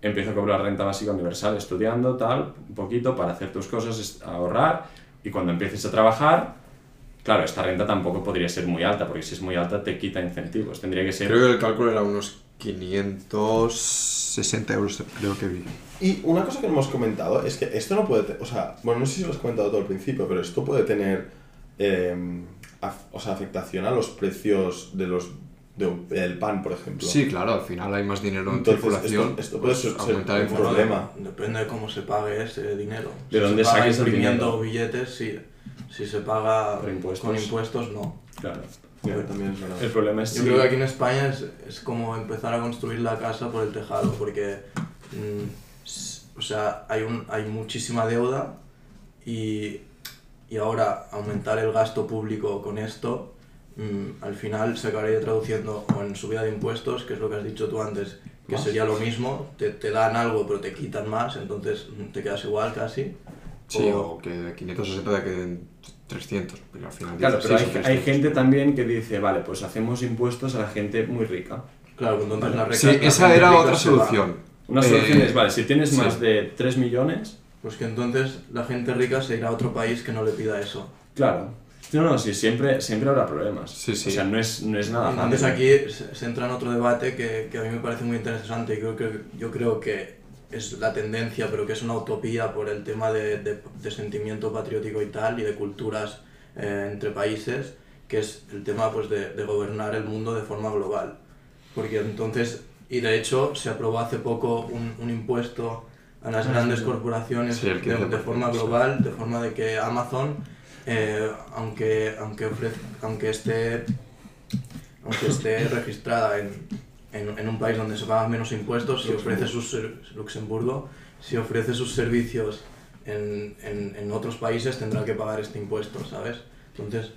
empiezo a cobrar renta básica universal estudiando, tal, un poquito para hacer tus cosas, ahorrar, y cuando empieces a trabajar, claro, esta renta tampoco podría ser muy alta, porque si es muy alta te quita incentivos, tendría que ser... Creo que el cálculo era unos 560 euros, creo que vi. Y una cosa que no hemos comentado es que esto no puede, o sea, bueno, no sé si lo has comentado todo al principio, pero esto puede tener, eh, o sea, afectación a los precios de los, de un- del pan, por ejemplo. Sí, claro, al final hay más dinero en Entonces, circulación. esto- esto puede pues, ser- ser aumentar el un problema. Depende de cómo se pague ese dinero. ¿De Si dónde se paga saques el imprimiendo dinero? billetes, sí. Si se paga impuestos. con impuestos, no. Claro. Sí, también es verdad. El problema es Yo si- creo que aquí en España es, es como empezar a construir la casa por el tejado, porque mm, o sea, hay, un, hay muchísima deuda y, y ahora aumentar el gasto público con esto, mm, al final se acabaría traduciendo o en subida de impuestos, que es lo que has dicho tú antes, que Más. sería lo mismo, te, te dan algo pero te quitan más, entonces mm, te quedas igual casi. Sí, O- o que de 560 te queden 300, pero al final... Claro, pero hay, 16 o hay 300. gente también que dice, vale, pues hacemos impuestos a la gente muy rica. Claro, entonces la Sí, esa era otra solución. Una solución Eh, es, vale, si tienes sí. más de 3 millones, Pues que entonces la gente rica se irá a otro país que no le pida eso. claro. No, no, sí, siempre, siempre habrá problemas. Sí, sí. O sea, no es, no es nada Entonces fácil. aquí se, se entra en otro debate que, que a mí me parece muy interesante y creo que, yo creo que es la tendencia, pero que es una utopía por el tema de, de- de sentimiento patriótico y tal, y de culturas eh, entre países, que es el tema pues, de, de gobernar el mundo de forma global. Porque entonces, y de hecho se aprobó hace poco un, un impuesto a las Ah, grandes corporaciones Sí, de, de 15%, forma global, de forma de que Amazon, eh, aunque, aunque, ofrez- aunque esté aunque esté registrada en, en, en un país donde se pagan menos impuestos, si ofrece sus ser- Luxemburgo, si ofrece sus servicios en, en, en otros países tendrá que pagar este impuesto, ¿sabes? Entonces,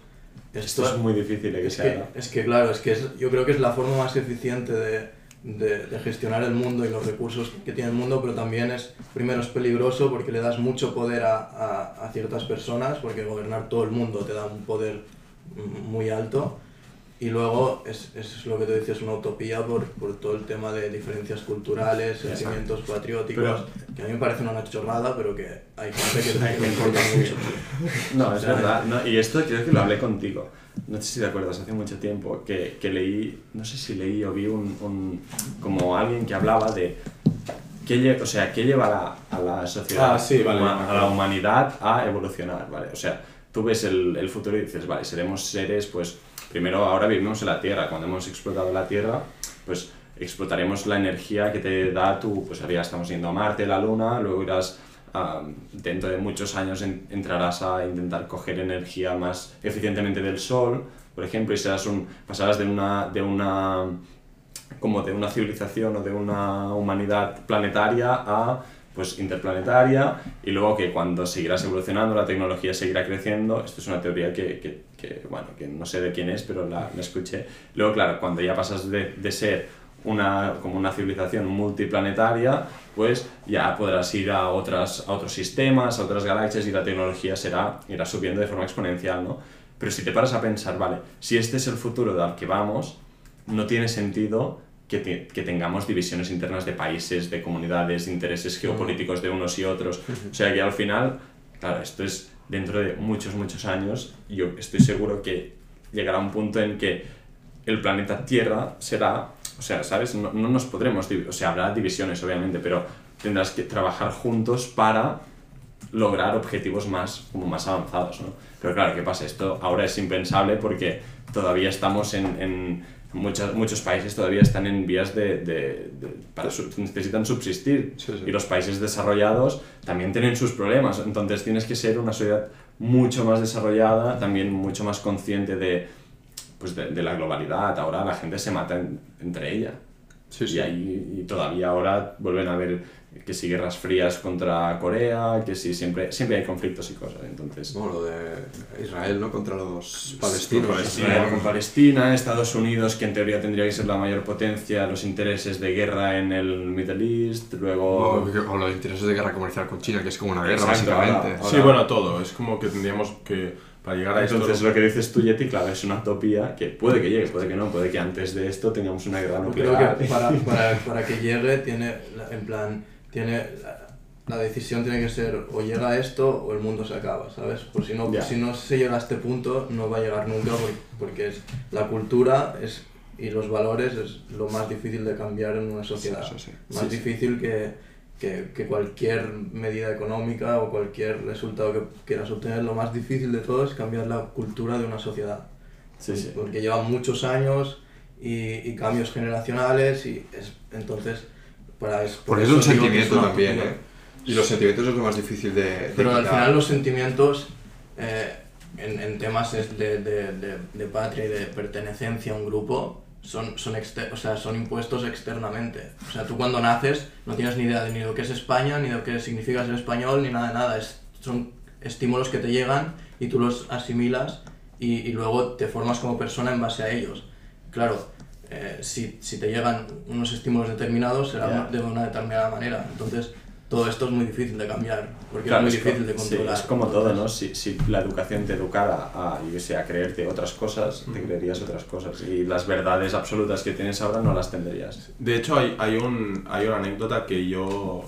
Esto es muy difícil de que es se que, haga. es que claro, es que es- yo creo que es la forma más eficiente de, de- de gestionar el mundo y los recursos que tiene el mundo, pero también es, primero es peligroso porque le das mucho poder a, a- a ciertas personas, porque gobernar todo el mundo te da un poder muy alto, y luego es, es lo que te dices, una utopía por, por todo el tema de diferencias culturales, sentimientos patrióticos, Pero- que a mí me parece una chorrada, pero que hay gente que, que le importa mucho. No, es O sea, verdad. no, y esto creo que lo hablé contigo. No sé si te acuerdas, hace mucho tiempo que, que leí, no sé si leí o vi un, un- como alguien que hablaba de qué, o sea, qué lleva a la, a la sociedad, Ah, sí, vale, a acuerdo. la humanidad a evolucionar, ¿vale? O sea, tú ves el, el futuro y dices, vale, seremos seres, pues, primero ahora vivimos en la Tierra, cuando hemos explotado la Tierra, pues explotaremos la energía que te da tu, pues ahora ya estamos yendo a Marte, la Luna, luego irás ah, dentro de muchos años en- entrarás a intentar coger energía más eficientemente del Sol, por ejemplo, y serás un, pasarás de una, de una como de una civilización o de una humanidad planetaria a pues interplanetaria y luego que cuando seguirás evolucionando la tecnología seguirá creciendo. Esto es una teoría que, que, que, bueno que no sé de quién es pero la, la escuché. Luego claro cuando ya pasas de, de ser una como una civilización multiplanetaria pues ya podrás ir a otras a otros sistemas a otras galaxias y la tecnología será irá subiendo de forma exponencial no pero si te paras a pensar vale si este es el futuro al que vamos no tiene sentido que, te- que tengamos divisiones internas de países, de comunidades, de intereses geopolíticos de unos y otros. O sea que al final, claro, esto es dentro de muchos, muchos años, yo estoy seguro que llegará un punto en que el planeta Tierra será, o sea, ¿sabes? No, no nos podremos, o sea, habrá divisiones obviamente, pero tendrás que trabajar juntos para lograr objetivos más, como más avanzados, ¿no? Pero claro, ¿qué pasa? Esto ahora es impensable porque todavía estamos en... en muchos, muchos países todavía están en vías de... de- de- para necesitan subsistir. Sí, sí. Y los países desarrollados también tienen sus problemas. Entonces tienes que ser una sociedad mucho más desarrollada, también mucho más consciente de, pues de, de la globalidad. Ahora la gente se mata en- entre ella. Sí, sí. Y, ahí, y todavía ahora vuelven a haber que si guerras frías contra Corea, que si siempre, siempre hay conflictos y cosas. Entonces, Bueno, lo de Israel, ¿no? Contra los palestinos. Palestina con Palestina, Estados Unidos, que en teoría tendría que ser la mayor potencia, los intereses de guerra en el Middle East, luego... o los intereses de guerra comercial con China, que es como una guerra, Exacto, básicamente. ahora- Sí, bueno, todo. Es como que tendríamos que, para llegar a esto... Entonces lo que dices tú, Yeti, claro, es una utopía que puede que llegue, puede que no, puede que antes de esto tengamos una guerra Yo creo nuclear. que para, para, para que llegue tiene, la- en plan, tiene, la, decisión tiene que ser o llega a esto o el mundo se acaba, ¿sabes? Por si no, Ya. si no se llega a este punto no va a llegar nunca por- porque es, la cultura es, y los valores es lo más difícil de cambiar en una sociedad. Sí. Más Sí, sí. difícil que, que, que cualquier medida económica o cualquier resultado que quieras obtener, lo más difícil de todo es cambiar la cultura de una sociedad Sí, sí. porque llevan muchos años y, y cambios generacionales y es, entonces para es, por Porque es un eso digo que sentimiento una también. ¿eh? Y los sentimientos es lo más difícil de, de Pero al quitar. final los sentimientos eh, en, en temas es de, de, de, de patria y de pertenencia a un grupo son, son, exter- o sea, son impuestos externamente. O sea, tú cuando naces no tienes ni idea de ni lo que es España, ni de lo que significa ser español, ni nada de nada. Es, son estímulos que te llegan y tú los asimilas y, y luego te formas como persona en base a ellos. Claro, eh, si, si te llegan unos estímulos determinados será Ya. de una determinada manera. Entonces, todo esto es muy difícil de cambiar, porque Claro, es muy es difícil de co- sí, controlar. es como todo, ¿no? Si, si la educación te educara a, yo sé, a creerte otras cosas, te creerías otras cosas. Y las verdades absolutas que tienes ahora no las tendrías. De hecho, hay, hay, un, hay una anécdota que yo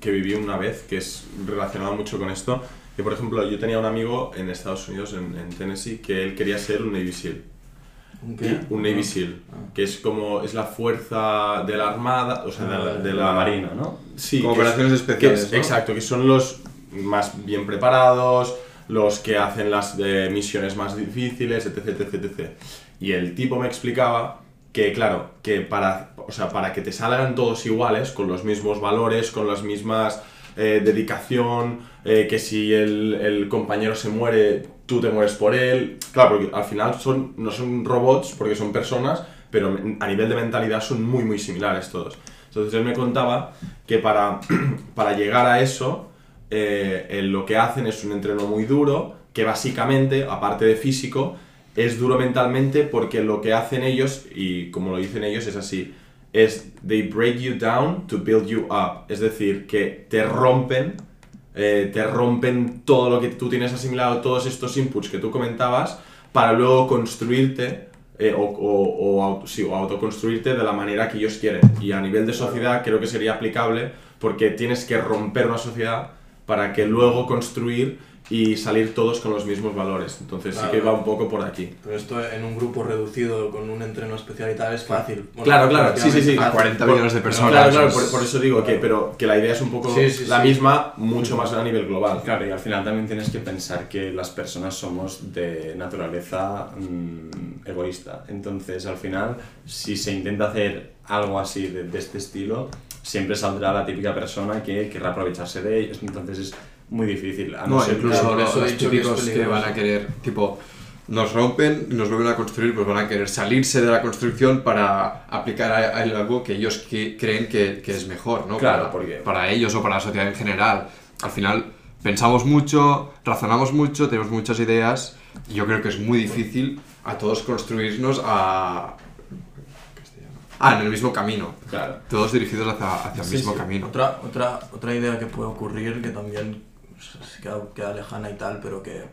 que viví una vez que es relacionada mucho con esto. Que, por ejemplo, yo tenía un amigo en Estados Unidos, en, en Tennessee, que él quería ser un Navy SEAL. ¿Un Y qué? Un Navy SEAL, Ah. que es como, es la fuerza de la armada, o sea, de, la, de la marina, ¿no? Sí, Como es- operaciones especiales, es- ¿no? Exacto, que son los más bien preparados, los que hacen las eh, misiones más difíciles, etc, etc, etc. Y el tipo me explicaba que, claro, que para, o sea, para que te salgan todos iguales, con los mismos valores, con las mismas eh, dedicación, eh, que si el, el compañero se muere, tú te mueres por él. Claro, porque al final son, no son robots, porque son personas, pero a nivel de mentalidad son muy, muy similares todos. Entonces él me contaba que para, para llegar a eso, eh, lo que hacen es un entreno muy duro, que básicamente, aparte de físico, es duro mentalmente porque lo que hacen ellos, y como lo dicen ellos, es así, es they break you down to build you up. Es decir, que te rompen, eh, te rompen todo lo que tú tienes asimilado, todos estos inputs que tú comentabas, para luego construirte eh, o, o, o, auto- sí, o autoconstruirte de la manera que ellos quieren. Y a nivel de sociedad creo que sería aplicable porque tienes que romper una sociedad para que luego construir y salir todos con los mismos valores. Entonces sí que Claro. va un poco por aquí. Pero esto en un grupo reducido con un entreno especial y tal es fácil. Bueno, Claro, claro, sí, sí, sí. A 40 millones de personas. Claro, claro, eso es- por, por eso digo que, pero que la idea es un poco Sí, sí, la sí. misma, mucho más a nivel global. Claro, y al final también tienes que pensar que las personas somos de naturaleza mm, egoísta. Entonces, al final, si se intenta hacer algo así de, de este estilo, siempre saldrá la típica persona que querrá aprovecharse de ellos. Entonces, es muy difícil. A No, ser incluso por los, eso los dicho que es típicos que, van a querer, tipo, nos rompen y nos vuelven a construir, pues van a querer salirse de la construcción para aplicar a, a algo que ellos que- creen que, que es mejor, ¿no? Claro, para, porque- para ellos o para la sociedad en general. Al final, pensamos mucho, razonamos mucho, tenemos muchas ideas y yo creo que es muy difícil a todos construirnos a... Ah, en el mismo camino. Claro. Todos dirigidos hacia, hacia el Sí, mismo sí. camino. Otra, otra, otra idea que puede ocurrir, que también queda, queda lejana y tal, pero que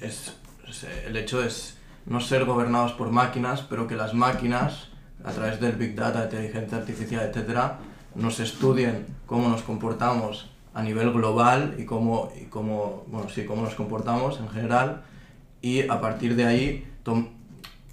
es, es, el hecho es no ser gobernados por máquinas, pero que las máquinas, a través del Big Data, inteligencia artificial, etcétera, nos estudien cómo nos comportamos a nivel global y cómo, y cómo, bueno, sí, cómo nos comportamos en general y a partir de ahí, tom-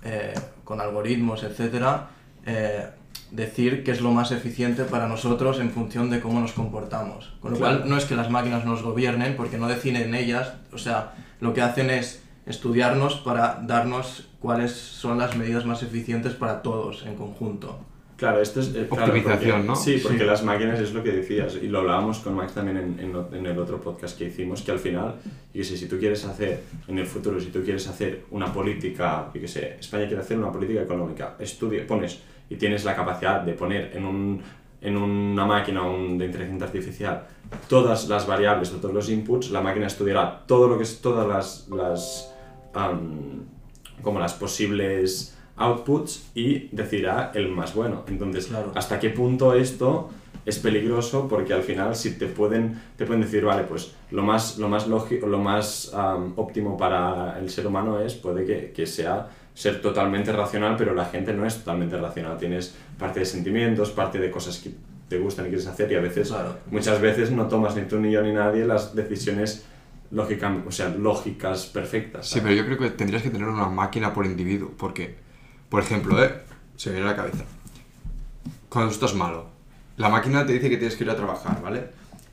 eh, con algoritmos, etcétera, eh, decir qué es lo más eficiente para nosotros en función de cómo nos comportamos. Con lo Claro. cual, no es que las máquinas nos gobiernen, porque no deciden ellas, o sea, lo que hacen es estudiarnos para darnos cuáles son las medidas más eficientes para todos en conjunto. Claro, esto es... eh, claro, Optimización, porque- ¿no? Sí, porque Sí. las máquinas es lo que decías, y lo hablábamos con Max también en, en o- en el otro podcast que hicimos, que al final, qué sé, si tú quieres hacer, en el futuro, si tú quieres hacer una política, yo qué sé, España quiere hacer una política económica, estudia, pones, y tienes la capacidad de poner en un en una máquina un- de inteligencia artificial todas las variables o todos los inputs, la máquina estudiará todo lo que es todas las, las am, como las posibles outputs y decidirá el más bueno. Entonces, Claro. ¿hasta qué punto esto es peligroso? Porque al final si te pueden, te pueden decir, vale, pues lo más, lo más, lógico, lo más óptimo para el ser humano es, puede que, que sea ser totalmente racional, pero la gente no es totalmente racional. Tienes parte de sentimientos, parte de cosas que te gustan y quieres hacer y a veces, Claro. muchas veces no tomas ni tú ni yo ni nadie las decisiones lógica, o sea, lógicas perfectas. Sí, pero yo creo que tendrías que tener una máquina por individuo, porque, por ejemplo, ¿eh? se me viene a la cabeza. Cuando tú estás malo, la máquina te dice que tienes que ir a trabajar, ¿vale?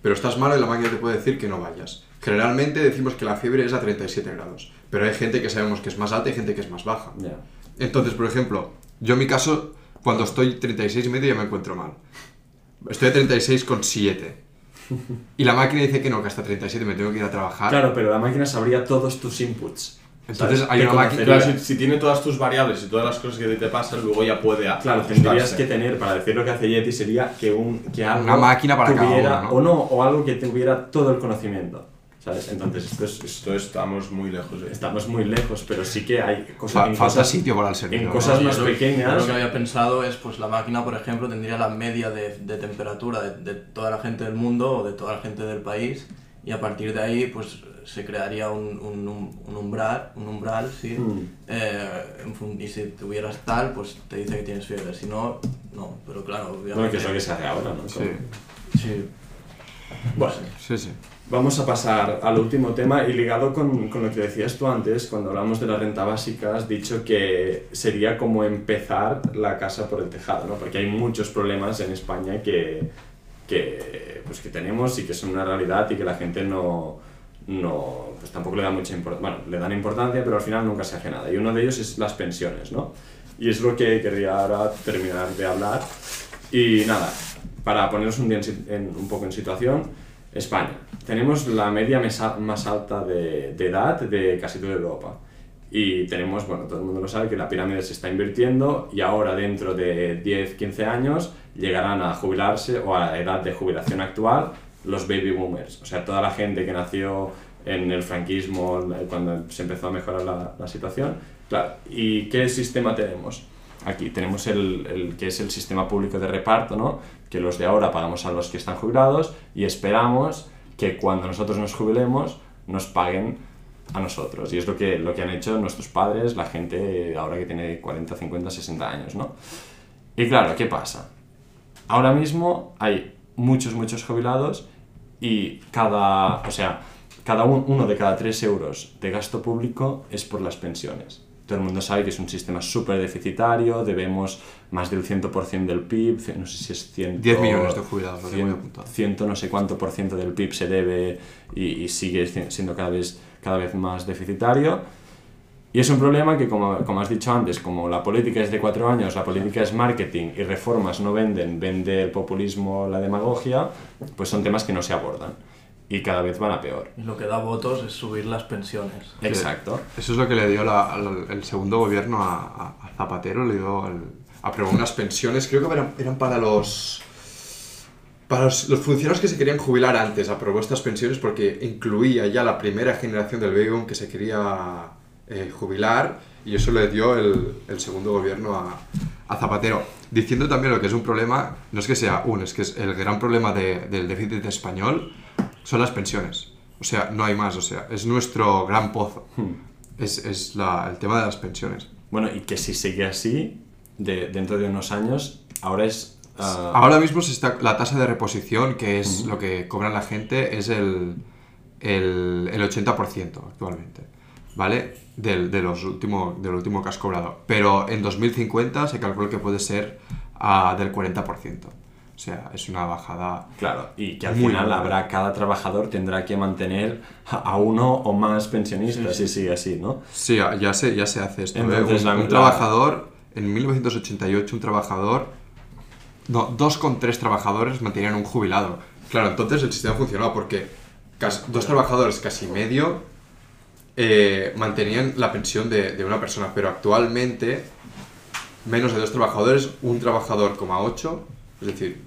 Pero estás malo y la máquina te puede decir que no vayas. Generalmente decimos que la fiebre es a 37 grados, pero hay gente que sabemos que es más alta y gente que es más baja. Entonces, por ejemplo, yo en mi caso, cuando estoy 36 y medio ya me encuentro mal. Estoy a 36,7. Y la máquina dice que no, que hasta 37 me tengo que ir a trabajar. Claro, pero la máquina sabría todos tus inputs. Entonces hay una máquina-. Claro, si, si tiene todas tus variables y todas las cosas que te pasan, luego ya puede Claro, ajustarse. tendrías que tener, para decir lo que hace Yeti, sería que, un, que algo Una máquina para cada tuviera, uno, ¿no? o no, o algo que tuviera todo el conocimiento, ¿sabes? Entonces, esto es, Esto estamos muy lejos de estamos muy lejos, pero sí que hay cosas... Fa- falta cosas- sitio para el servidor. en ¿no? cosas más pequeñas. Lo que había pensado es, pues la máquina, por ejemplo, tendría la media de, de temperatura de, de toda la gente del mundo o de toda la gente del país y a partir de ahí, pues se crearía un, un, un- umbral, un umbral, sí. Mm. Eh, en fun- y si tuvieras tal, pues te dice que tienes fiebre. Si no, no. Pero claro, obviamente. Bueno, que es lo que se hace ahora, ¿no? Sí, Sí. Bueno, sí, sí. Vamos a pasar al último tema y ligado con, con lo que decías tú antes, cuando hablamos de la renta básica, has dicho que sería como empezar la casa por el tejado, ¿no? Porque hay muchos problemas en España que, que, pues que tenemos y que son una realidad y que la gente no, no pues tampoco le da mucha importancia, bueno, le dan importancia, pero al final nunca se hace nada. Y uno de ellos es las pensiones, ¿no? Y es lo que quería ahora terminar de hablar. Y nada, para ponernos un, día en en- un poco en situación, España. Tenemos la media mesa- más alta de, de edad de casi toda Europa. Y tenemos, bueno, todo el mundo lo sabe, que la pirámide se está invirtiendo y ahora dentro de 10, 15 años llegarán a jubilarse o a la edad de jubilación actual los baby boomers, o sea, toda la gente que nació en el franquismo, cuando se empezó a mejorar la, la situación. Claro, ¿y qué sistema tenemos? Aquí tenemos el, el, que es el sistema público de reparto, ¿no? que los de ahora pagamos a los que están jubilados y esperamos que cuando nosotros nos jubilemos nos paguen a nosotros. Y es lo que, lo que han hecho nuestros padres, la gente ahora que tiene 40, 50, 60 años. ¿no? Y claro, ¿qué pasa? Ahora mismo hay muchos, muchos jubilados y cada, o sea, cada un, uno de cada tres euros de gasto público es por las pensiones. Todo el mundo sabe que es un sistema súper deficitario, debemos más del 100% del PIB, no sé si es 100... 10 millones de jubilados, lo 100, tengo 100 no sé cuánto por ciento del PIB se debe y, y sigue siendo cada vez, cada vez más deficitario. Y es un problema que, como, como has dicho antes, como la política es de cuatro años, la política es marketing y reformas no venden, vende el populismo, la demagogia, pues son temas que no se abordan y cada vez van a peor. Y lo que da votos es subir las pensiones. Exacto. Eso es lo que le dio la- al- el segundo gobierno a, a- a Zapatero, le dio el- aprobó unas pensiones, creo que eran, eran para los para los, los funcionarios que se querían jubilar antes, aprobó estas pensiones porque incluía ya la primera generación del baby boom que se quería eh, jubilar y eso le dio el, el segundo gobierno a, a Zapatero. Diciendo también lo que es un problema, no es que sea un, es que es el gran problema de- del déficit español son las pensiones. O sea, no hay más, o sea, es nuestro gran pozo. Es, es la- el tema de las pensiones. Bueno, y que si sigue así, de, dentro de unos años, ahora es... ah, Ahora mismo se está, la tasa de reposición, que es lo que cobra la gente, es el, el, el 80% actualmente, ¿vale? Del, de, los último, del último que has cobrado. Pero en 2050 se calcula que puede ser ah, del 40%. O sea, es una bajada... Claro, y que al final habrá, cada trabajador tendrá que mantener a uno o más pensionistas, si sigue así, ¿no? Sí, ya se, ya se hace esto. ¿eh? Entonces, Un, la- un trabajador, en 1988, un trabajador... No, dos con tres trabajadores mantenían un jubilado. Claro, entonces el sistema funcionaba porque dos trabajadores casi medio eh, mantenían la pensión de, de una persona, pero actualmente menos de dos trabajadores, un trabajador, coma ocho, es decir,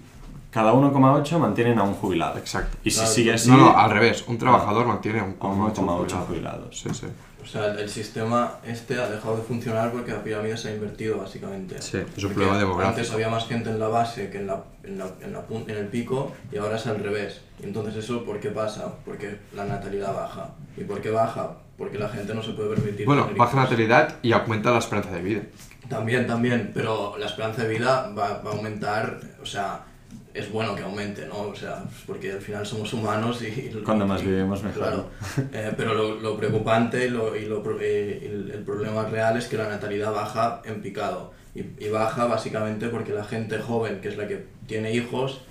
Cada 1,8 mantienen a un jubilado. exacto. Y si Claro, sigue así, No, no, al revés, un trabajador mantiene a un a 1,8 jubilado. jubilados. Sí, sí. O sea, el, el sistema este ha dejado de funcionar porque la pirámide se ha invertido básicamente. Sí, es un Porque problema demográfico. Antes había más gente en la base que en, la, en, la- en la en el pico y ahora es al revés. Y entonces eso, ¿por qué pasa? Porque la natalidad baja. ¿Y por qué baja? Porque la gente no se puede permitir Bueno, tener baja hijos. natalidad y aumenta la esperanza de vida. También, también, pero la esperanza de vida va, va a aumentar, o sea, es bueno que aumente, ¿no? O sea, pues porque al final somos humanos y... y- Cuando más y- vivimos, mejor. Claro, Eh, pero lo, lo preocupante y, lo, y lo eh, el, el problema real es que la natalidad baja en picado. Y, y baja básicamente porque la gente joven, que es la que tiene hijos,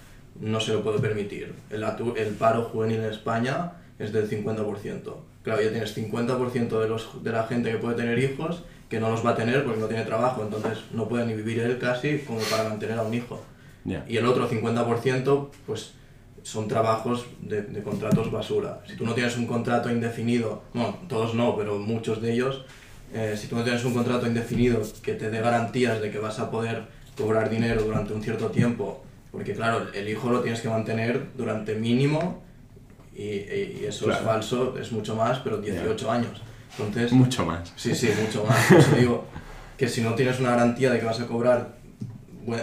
no se lo puede permitir. El, el paro juvenil en España es del 50%. Claro, ya tienes 50% de, los, de la gente que puede tener hijos que no los va a tener porque no tiene trabajo, entonces no puede ni vivir él casi como para mantener a un hijo. Ya. Y el otro 50% pues son trabajos de, de contratos basura. Si tú no tienes un contrato indefinido, bueno, todos no, pero muchos de ellos, eh, si tú no tienes un contrato indefinido que te dé garantías de que vas a poder cobrar dinero durante un cierto tiempo, porque claro, el hijo lo tienes que mantener durante mínimo y, y- eso Claro. es falso, es mucho más, pero 18 años. Entonces, Mucho más. Sí, sí, mucho más. Por eso digo que si no tienes una garantía de que vas a cobrar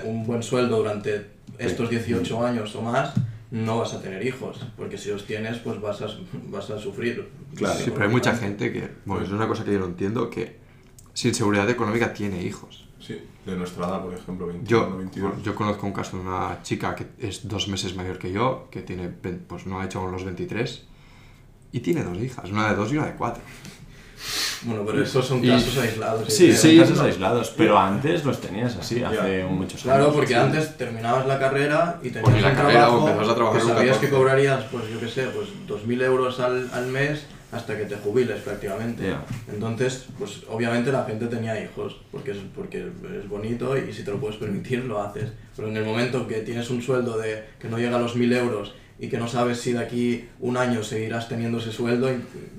un buen sueldo durante estos 18 años o más, no vas a tener hijos. Porque si los tienes, pues vas a, vas a sufrir. Claro. Sí, pero hay mucha gente que, bueno, es una cosa que yo no entiendo, que sin seguridad económica tiene hijos. Sí, de nuestra edad, por ejemplo, 21, Yo, 22. yo conozco un caso de una chica que es dos meses mayor que yo, que tiene, pues no ha hecho aún los 23, y tiene dos hijas, una de dos y una de cuatro. Bueno, pero esos son Y- casos aislados. Sí, son Sí, casos no. aislados, pero antes los tenías así, hace muchos años. Claro, porque antes terminabas la carrera y tenías ni la un carrera, o trabajo empezabas a trabajar que con sabías que 14. cobrarías, pues yo qué sé, pues 2.000 euros al, al mes hasta que te jubiles prácticamente. Ya. Entonces, pues obviamente la gente tenía hijos, porque es, porque es bonito y si te lo puedes permitir lo haces. Pero en el momento que tienes un sueldo de que no llega a los 1.000 euros y que no sabes si de aquí un año seguirás teniendo ese sueldo. y-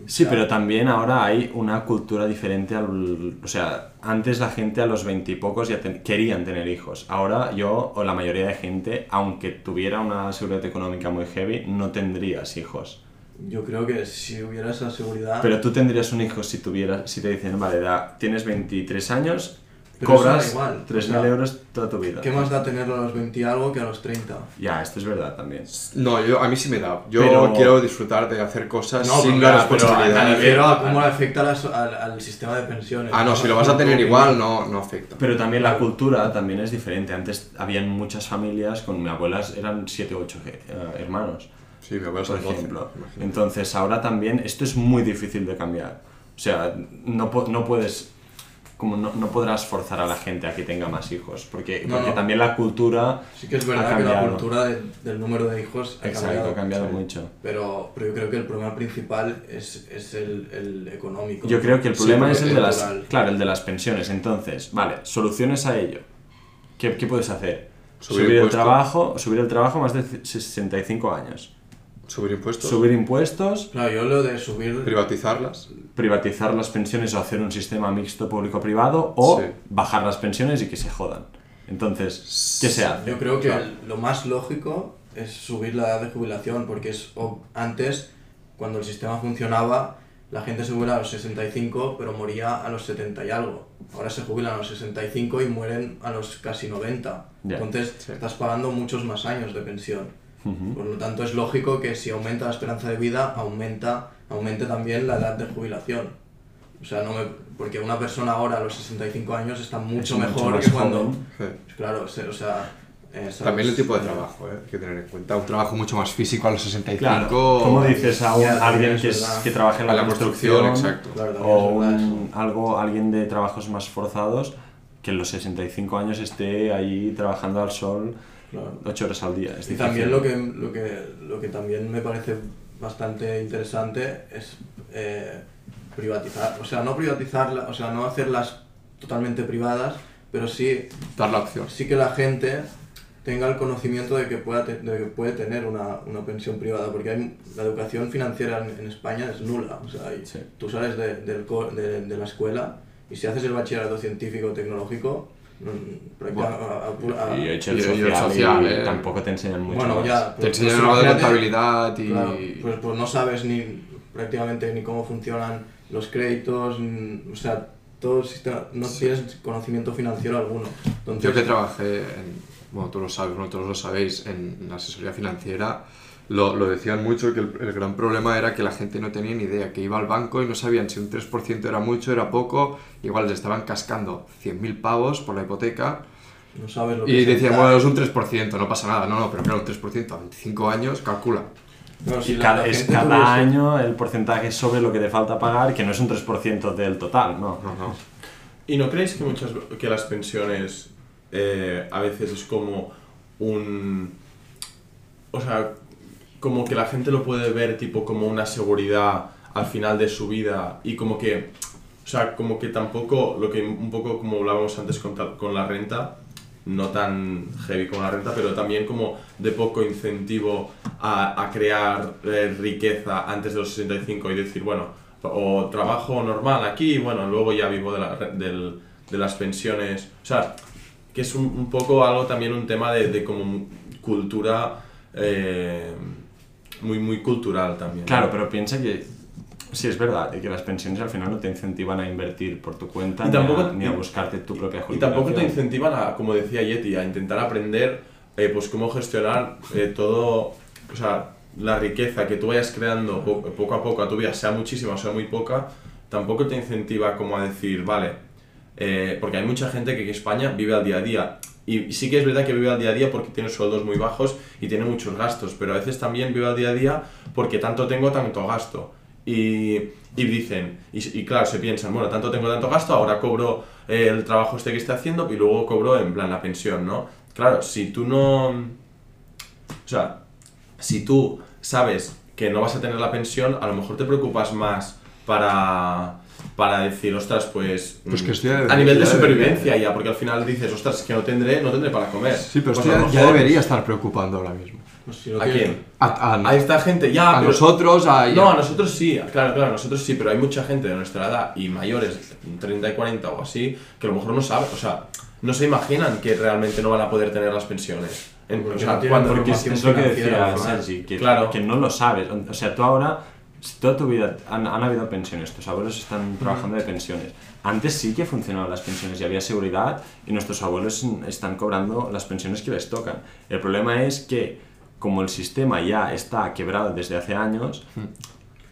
Sí, sea, pero también ahora hay una cultura diferente al... O sea, antes la gente a los veintipocos ya ten- querían tener hijos. Ahora yo o la mayoría de gente, aunque tuviera una seguridad económica muy heavy, no tendrías hijos. Yo creo que si hubiera esa seguridad... Pero tú tendrías un hijo si tuvieras, si te dicen, vale, da- tienes 23 años, Pero cobras da igual, 3.000 o sea, euros toda tu vida. ¿Qué más da tenerlo a los 20 y algo que a los 30? Ya, esto es verdad también. No, yo, a mí sí me da. Yo Pero- quiero disfrutar de hacer cosas No, sin pero la pero responsabilidad. Refiero a cómo le afecta las- al, al sistema de pensiones. Ah, no, si lo vas a tener igual, no, no afecta. Pero también la cultura también es diferente. Antes habían muchas familias, con mi abuelas eran 7 o 8 hermanos. Sí, me por ser 12, ejemplo. imagínate. Entonces ahora también esto es muy difícil de cambiar. O sea, no, no puedes, como no, no podrás forzar a la gente a que tenga más hijos, porque, No, porque también la cultura Sí que es verdad que la cultura de- del número de hijos ha Exacto, cambiado. ha cambiado sí. mucho. Pero, pero yo creo que el problema principal es, es el, el económico. Yo creo que el Sí, problema porque es el de las, claro, el de las pensiones. Entonces, vale, soluciones a ello. ¿Qué, qué puedes hacer? Subir Subir, el impuestos. trabajo, subir el trabajo más de 65 años. Subir impuestos, Subir impuestos, Claro, yo lo de subir... privatizarlas. privatizar las pensiones o hacer un sistema mixto público-privado o Sí. bajar las pensiones y que se jodan. Entonces, ¿qué se hace? Yo creo que Claro. lo más lógico es subir la edad de jubilación, porque es antes, cuando el sistema funcionaba, la gente se jubilaba a los 65, pero moría a los 70 y algo. Ahora se jubilan a los 65 y mueren a los casi 90. Ya, Entonces, sí. estás pagando muchos más años de pensión. Por lo tanto, es lógico que si aumenta la esperanza de vida, aumenta, aumente también la edad de jubilación. O sea, no me, porque una persona ahora a los 65 años está mucho Es mejor que cuando... joven. Sí. Claro, se- o sea... También el tipo de trabajo, ¿eh? hay que tener en cuenta. Un trabajo mucho más físico a los 65. Claro, ¿cómo dices a un- alguien que, es- verdad. que trabaja en A la, la construcción, construcción. Claro, o un- algo, alguien de trabajos más forzados que en los 65 años esté ahí trabajando al sol Claro. 8 horas al día. Es Y difícil. también lo que, lo, que, lo que también me parece bastante interesante es eh, privatizar, o sea, no privatizarla, o sea, no hacerlas totalmente privadas, pero sí, Dar la opción. sí que la gente tenga el conocimiento de que, pueda te- de que puede tener una, una pensión privada, porque hay, la educación financiera en, en España es nula, o sea, Sí. tú sales de, de, de la escuela y si haces el bachillerato científico o tecnológico, a- a- Y yo he hecho el Y- y el social, social, y eh. tampoco te enseñan mucho bueno, más. ya. Te pues- enseñan pues algo de contabilidad y... Claro, pues, pues no sabes ni prácticamente ni cómo funcionan los créditos, o sea, todo el sistema, no tienes conocimiento financiero alguno. Entonces, Yo que trabajé, en, bueno, tú lo sabes, vosotros lo sabéis, en, en la asesoría financiera, lo, lo decían mucho que el, el gran problema era que la gente no tenía ni idea, que iba al banco y no sabían si un 3% era mucho, era poco, igual les estaban cascando 100.000 pavos por la hipoteca no sabes lo que y decían, bueno, es un 3%, no pasa nada, no, no, pero claro, un 3% a 25 años, calcula. Bueno, si cada, es cada año el porcentaje sobre lo que te falta pagar, que no es un 3% del total, ¿no? No, no. ¿Y no creéis que muchas que las pensiones eh, a veces es como un o sea, como que la gente lo puede ver tipo como una seguridad al final de su vida y como que o sea, como que tampoco lo que un poco como hablábamos antes con, con la renta no tan heavy como la renta, pero también como de poco incentivo a, a crear eh, riqueza antes de los 65 y decir, bueno, o trabajo normal aquí y bueno, luego ya vivo de, la de las pensiones. O sea, que es un, un poco algo también un tema de, de como cultura, eh, muy, muy cultural también. Claro, pero piensa que sí es verdad que las pensiones al final no te incentivan a invertir por tu cuenta Y ni, tampoco- a, ni a y- buscarte tu propia Y jubilación. tampoco te incentivan a, como decía Yeti, a intentar aprender eh, pues cómo gestionar eh, todo, o sea, la riqueza que tú vayas creando po- poco a poco a tu vida, sea muchísima o sea muy poca, tampoco te incentiva como a decir, vale, eh, porque hay mucha gente que en España vive al día a día. Y sí que es verdad que vive al día a día porque tiene sueldos muy bajos y tiene muchos gastos, pero a veces también vive al día a día porque tanto tengo, tanto gasto. Y, y dicen, y, claro, se piensan, bueno, tanto tengo, tanto gasto, ahora cobro eh, el trabajo este que esté haciendo y luego cobro en plan la pensión, ¿no? Claro, si tú no... O sea, si tú sabes que no vas a tener la pensión, a lo mejor te preocupas más para, para decir, ostras, pues... Pues que mm, esto ya a debería- nivel de ya debería- supervivencia ya, porque al final dices, ostras, es que no tendré, no tendré para comer. Sí, pero Pues esto a ya, ya debería estar preocupando ahora mismo. Pues si no ¿A quién? A, a- A esta gente, ya, a pero- nosotros, a... No, a nosotros sí, claro, claro, a nosotros sí, pero hay mucha gente de nuestra edad y mayores, 30 y 40 o así, que a lo mejor no saben, o sea, no se imaginan que realmente no van a poder tener las pensiones. En- Porque o sea, no cuando- Porque es, es lo que decía. Sergi, que, Claro. que no lo sabes. O sea, tú ahora, toda tu vida han, han habido pensiones, tus abuelos están trabajando de pensiones. Antes sí que funcionaban las pensiones y había seguridad y nuestros abuelos están cobrando las pensiones que les tocan. El problema es que como el sistema ya está quebrado desde hace años,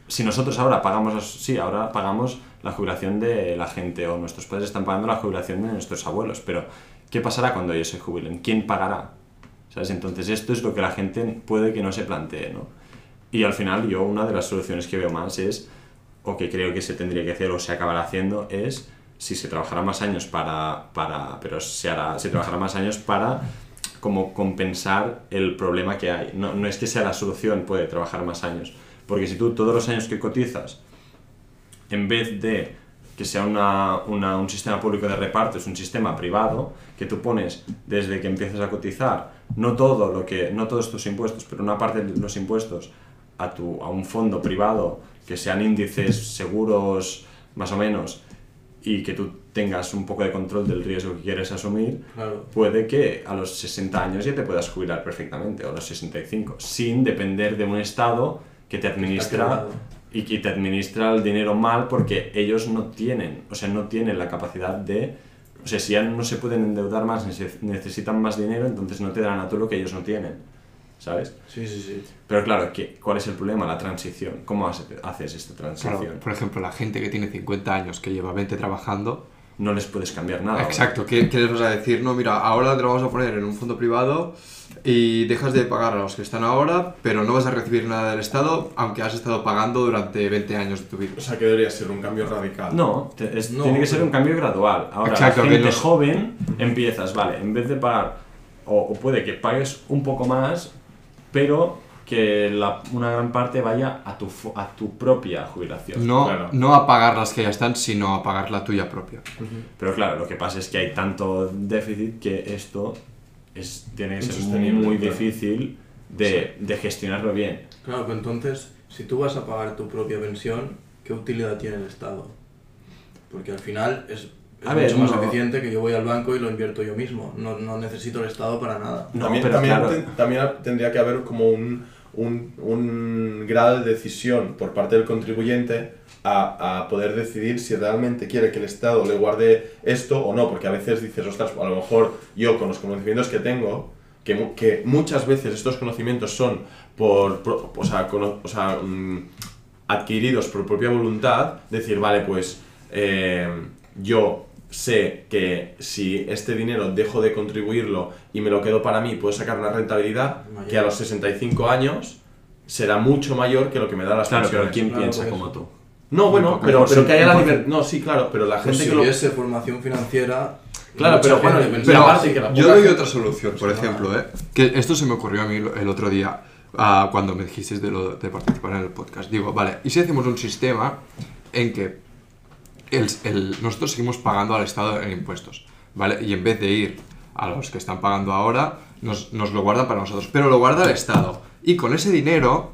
si nosotros ahora pagamos, sí, ahora pagamos la jubilación de la gente o nuestros padres están pagando la jubilación de nuestros abuelos, pero ¿qué pasará cuando ellos se jubilen? ¿Quién pagará? ¿Sabes? Entonces esto es lo que la gente puede que no se plantee, ¿no? Y al final yo una de las soluciones que veo más es, o que creo que se tendría que hacer o se acabará haciendo, es si se trabajará más años para, para pero se, hará, se trabajará más años para como compensar el problema que hay. No, no es que sea la solución, puede trabajar más años. Porque si tú todos los años que cotizas, en vez de que sea una, una- un sistema público de reparto, es un sistema privado, que tú pones desde que empiezas a cotizar, no todo lo que, no todos tus impuestos, pero una parte de los impuestos a, tu, a un fondo privado, que sean índices seguros más o menos, y que tú tengas un poco de control del riesgo que quieres asumir, Claro. puede que a los 60 años ya te puedas jubilar perfectamente, o a los 65, sin depender de un Estado que te administra y que te administra el dinero mal porque ellos no tienen, o sea, no tienen la capacidad de, o sea, si ya no se pueden endeudar más, nece- necesitan más dinero, entonces no te darán a tú lo que ellos no tienen, ¿sabes? Sí, sí, sí. Pero claro, ¿qué, ¿cuál es el problema? La transición. ¿Cómo hace- haces esta transición? Claro, por ejemplo, la gente que tiene 50 años, que lleva 20 trabajando, No les puedes cambiar nada. Exacto, ¿qué, qué les vas a decir? No, mira, ahora te lo vamos a poner en un fondo privado y dejas de pagar a los que están ahora, pero no vas a recibir nada del Estado, aunque has estado pagando durante 20 años de tu vida. O sea, que debería ser un cambio radical. No, te- es- No, tiene que ser pero- un cambio gradual. Ahora, Exacto, la que gente joven empiezas, vale, en vez de pagar, o, o puede que pagues un poco más, pero que la- una gran parte vaya a tu, a tu propia jubilación. No, claro. no a pagar las que ya están, sino a pagar la tuya propia. Pero claro, lo que pasa es que hay tanto déficit que esto es, tiene que ser Insostenible, muy claro. difícil de, de gestionarlo bien. Claro, pero entonces, si tú vas a pagar tu propia pensión, ¿qué utilidad tiene el Estado? Porque al final es, es A ver, mucho más no. eficiente que yo voy al banco y lo invierto yo mismo. No, no necesito el Estado para nada. No, también, pero también, claro. ten- también tendría que haber como un, un, un grado de decisión por parte del contribuyente a, a poder decidir si realmente quiere que el Estado le guarde esto o no, porque a veces dices, ostras, a lo mejor yo con los conocimientos que tengo, que, que muchas veces estos conocimientos son por, pro- o sea, cono- o sea, mm, adquiridos por propia voluntad, decir, vale, pues eh, yo sé que si este dinero dejo de contribuirlo y me lo quedo para mí, puedo sacar una rentabilidad Mayor. que a los 65 años será mucho mayor que lo que me da las Claro, pero pensiones. ¿quién Claro, piensa por como tú? No, bueno, pero, pero que haya la libertad. No, sí, claro, pero la Pues gente si que lo. hubiese formación financiera... Claro, pero bueno, pero aparte que la Yo doy gente- otra solución, por ejemplo, ¿eh? Que esto se me ocurrió a mí lo- el otro día, ah, cuando me dijiste de, lo, de participar en el podcast. Digo, vale, ¿y si hacemos un sistema en que el- nosotros seguimos pagando al Estado en impuestos, ¿vale? Y en vez de ir a los que están pagando ahora, nos, nos lo guardan para nosotros, pero lo guarda el Estado. Y con ese dinero,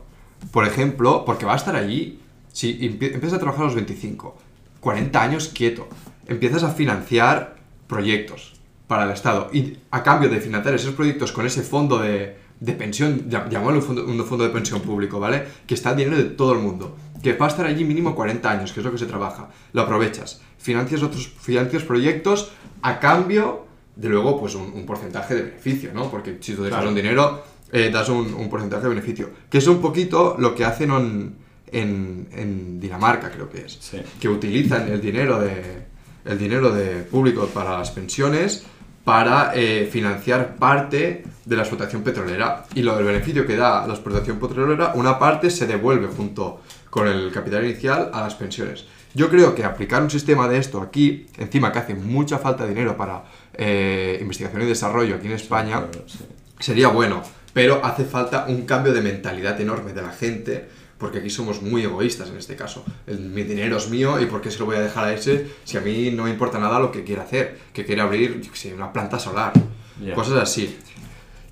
por ejemplo, porque va a estar allí, si empie- empiezas a trabajar a los 25, 40 años quieto, empiezas a financiar proyectos para el Estado y a cambio de financiar esos proyectos con ese fondo de, de pensión, llam- llamémoslo un fondo, un fondo de pensión público, ¿vale? Que está el dinero de todo el mundo, que va a estar allí mínimo 40 años, que es lo que se trabaja, lo aprovechas, financias otros financias proyectos a cambio de luego pues un, un porcentaje de beneficio, ¿no? Porque si tú dejas Claro. un dinero, eh, das un, un porcentaje de beneficio, que es un poquito lo que hacen en, en, en Dinamarca, creo que es Sí. que utilizan el dinero de el dinero de público para las pensiones para eh, financiar parte de la explotación petrolera y lo del beneficio que da la explotación petrolera una parte se devuelve junto con el capital inicial a las pensiones yo creo que aplicar un sistema de esto aquí encima que hace mucha falta de dinero para eh, investigación y desarrollo aquí en España Claro, sí. sería bueno, pero hace falta un cambio de mentalidad enorme de la gente, porque aquí somos muy egoístas en este caso. El- mi dinero es mío y ¿por qué se lo voy a dejar a ese si a mí no me importa nada lo que quiera hacer? Que quiere abrir, yo qué sé, una planta solar, Ya. cosas así.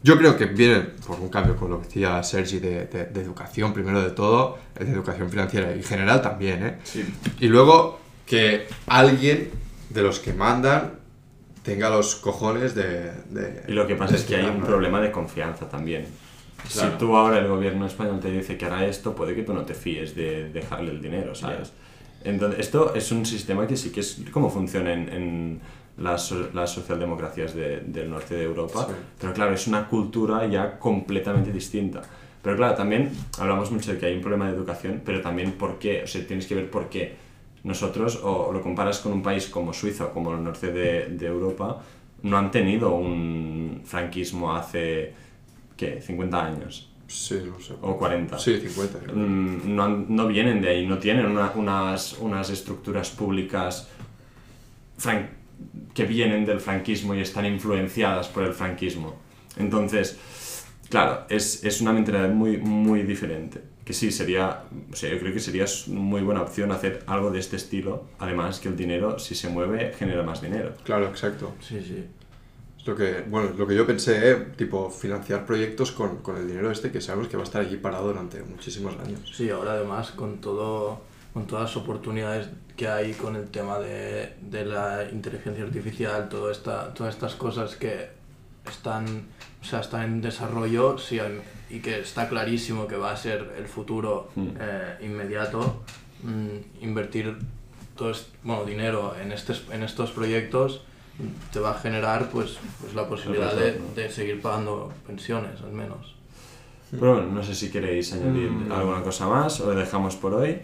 Yo creo que viene por un cambio con lo que decía Sergi de, de- de educación, primero de todo, de educación financiera y general también, ¿eh? Sí. Y luego que alguien de los que mandan tenga los cojones de... de- Y lo que pasa es que hay un problema de confianza también. Claro. Si tú ahora el gobierno español te dice que hará esto, puede que tú no te fíes de dejarle el dinero, ¿sabes? Entonces, esto es un sistema que sí que es como funciona en, en las, las socialdemocracias de- del norte de Europa, Sí. pero claro, es una cultura ya completamente distinta. Pero claro, también hablamos mucho de que hay un problema de educación, pero también por qué, o sea, tienes que ver por qué nosotros, o lo comparas con un país como Suiza o como el norte de, de Europa, no han tenido un franquismo hace, ¿qué?, 50 años Sí, no sé. o 40. Sí, 50. creo. Mm, no, han- no vienen de ahí, no tienen una- unas, unas estructuras públicas fran- que vienen del franquismo y están influenciadas por el franquismo. Entonces, claro, es, es una mentalidad muy, muy diferente. Que sí, sería, o sea, yo creo que sería muy buena opción hacer algo de este estilo. Además, que el dinero, si se mueve, genera más dinero. Claro, exacto. Sí, sí. Es lo que, bueno, lo que yo pensé, ¿eh? tipo, financiar proyectos con, con el dinero este que sabemos que va a estar allí parado durante muchísimos años. Sí, ahora además con todo con todas las oportunidades que hay con el tema de, de la inteligencia artificial, todo esta, todas estas cosas que están, o sea, están en desarrollo sí, y que está clarísimo que va a ser el futuro Mm. eh, inmediato, mm, invertir todo bueno, dinero en, estes, en estos proyectos te va a generar pues, pues la posibilidad de, de seguir pagando pensiones al menos. Pero bueno, no sé si queréis añadir Mm. alguna cosa más o lo dejamos por hoy.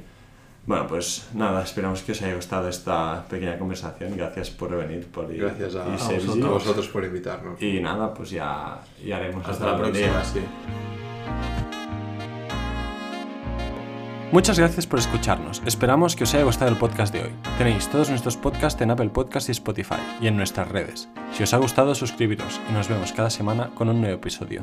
Bueno, pues nada, esperamos que os haya gustado esta pequeña conversación. Gracias por venir, Poli Gracias a, y a Sergi. vosotros, a vosotros por invitarnos. Y nada, pues ya, ya haremos Hasta la próxima, día. sí. Muchas gracias por escucharnos. Esperamos que os haya gustado el podcast de hoy. Tenéis todos nuestros podcasts en Apple Podcast y Spotify y en nuestras redes. Si os ha gustado, suscribiros y nos vemos cada semana con un nuevo episodio.